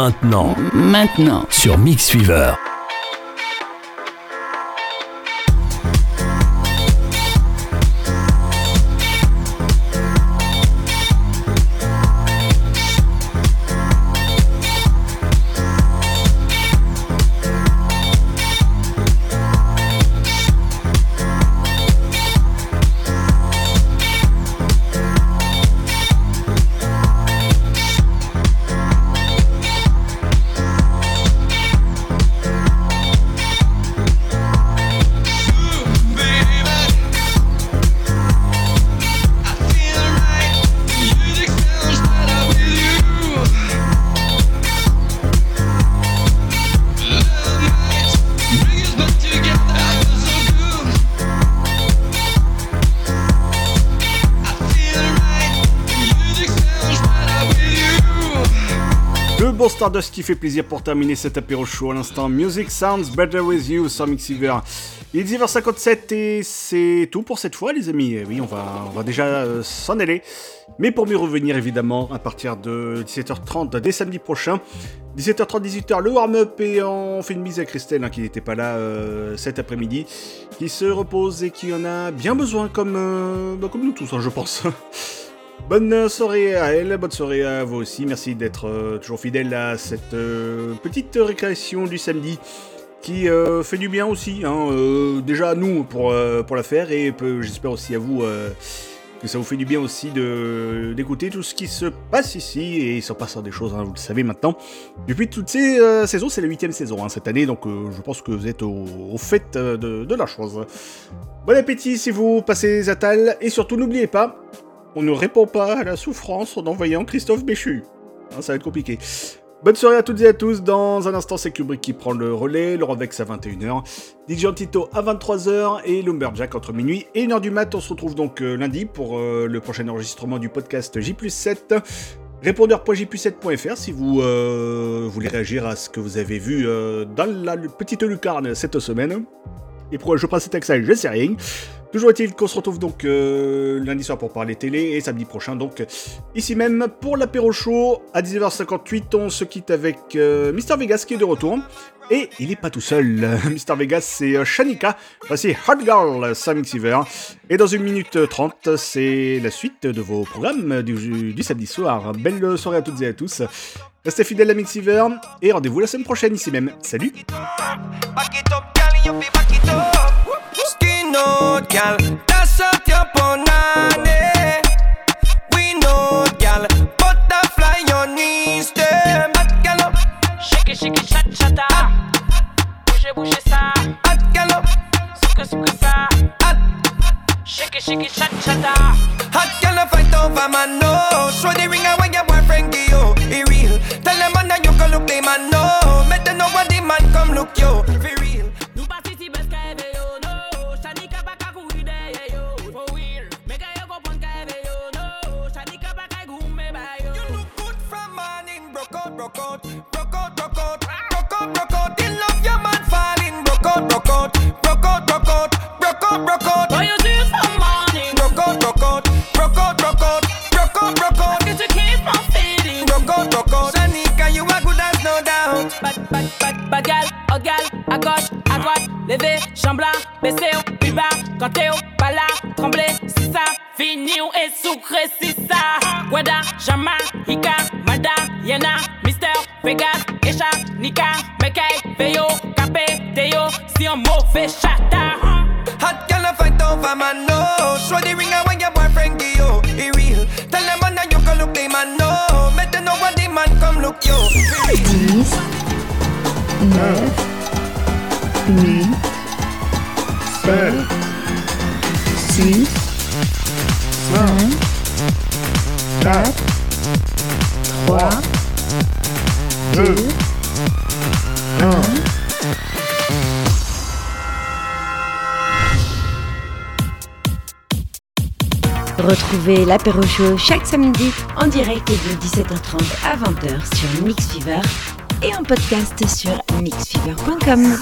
Maintenant. Maintenant. Sur Mix Fever. Stardust qui fait plaisir pour terminer cet apéro chaud à l'instant. Music Sounds Better With You sur Mixiver. Il est 10h57 et c'est tout pour cette fois les amis. Eh Oui, on va, on va déjà euh, s'en aller. Mais pour mieux revenir évidemment à partir de 17h30 dès samedi prochain. 17h30, 18h, le warm-up et on fait une mise à Christelle hein, qui n'était pas là euh, cet après-midi. Qui se repose et qui en a bien besoin comme, euh, bah, comme nous tous hein, je pense. <laughs> Bonne soirée à elle, bonne soirée à vous aussi. Merci d'être euh, toujours fidèle à cette euh, petite récréation du samedi qui euh, fait du bien aussi. hein, déjà à nous pour, pour la faire et j'espère aussi à vous que ça vous fait du bien aussi d'écouter tout ce qui se passe ici et il s'en passe des choses, hein, vous le savez maintenant. Depuis toutes ces saisons, c'est la huitième saison hein, cette année, donc je pense que vous êtes au, au fait de, de la chose. Bon appétit si vous passez à table et surtout n'oubliez pas, on ne répond pas à la souffrance en envoyant Christophe Béchu. Hein, ça va être compliqué. Bonne soirée à toutes et à tous. Dans un instant, c'est Kubrick qui prend le relais, le Revex à 21h, DJ Antito à 23h et Lumberjack entre minuit et 1h du mat. On se retrouve donc euh, lundi pour euh, le prochain enregistrement du podcast J7. Répondeur.j7.fr si vous euh, voulez réagir à ce que vous avez vu dans la petite lucarne cette semaine. Et pourquoi je prends cet accent, je sais rien. Toujours est-il qu'on se retrouve donc euh, lundi soir pour parler télé et samedi prochain donc ici même pour l'apéro show à 19h58 on se quitte avec euh, Mister Vegas qui est de retour et il est pas tout seul. <laughs> Mister Vegas c'est euh, Shanika, voici Hot Girl Sam Xavier et dans une minute 30 c'est la suite de vos programmes du, du samedi soir. Belle soirée à toutes et à tous. Restez fidèles à Mixiver et rendez-vous la semaine prochaine ici même. Salut Skin out, gal. Dash out your punani. We know, gal. Butterfly on knees, them. Hot gal. Shake it, shake it, chat, chata. Bougez, bougez ça. Hot gal up. Suka, suka ça. Hot. Shake it, shake it, chat, chata. Hot gal up, fight over my nose. Show the ring when your boyfriend give you. He real. Tell them man that you can look them man know. Make them know what the man come look you. Out, broke out, broke out, broke out, broke out, broke out. In love, your man falling, broke out, broke out, broke out, broke out, broke out, broke out. Why you do some morning? Broke out, broke out, broke out, broke out, broke out, broke out. Get to keep on feeding. Broke out, broke out. Shanika, you are good as no doubt. Bad, bad, bad, bad gal, oh gal, à gauche, à droite, levé, chambla, baissé, plus bas, quand t'es au pas là, tremblé, c'est ça, fini ou est sucré, c'est ça. Guada, Jama, Hika, Mada, Yena, Mister, Vegas, Esha, Nika, Mekay, Veyo, Capé, Teo, si un mot fait chata. Hot girl, I fight over man, no. Show the ring and when your boyfriend give you. He real. Tell them man that you can look them man, no. Make them know what the man come look you. 10, 9, 8, 7, 6, 5, 4, 3, 2, 1. Retrouvez l'apéro show chaque samedi en direct de 17h30 à 20h sur Mix Fever et en podcast sur mixfever.com.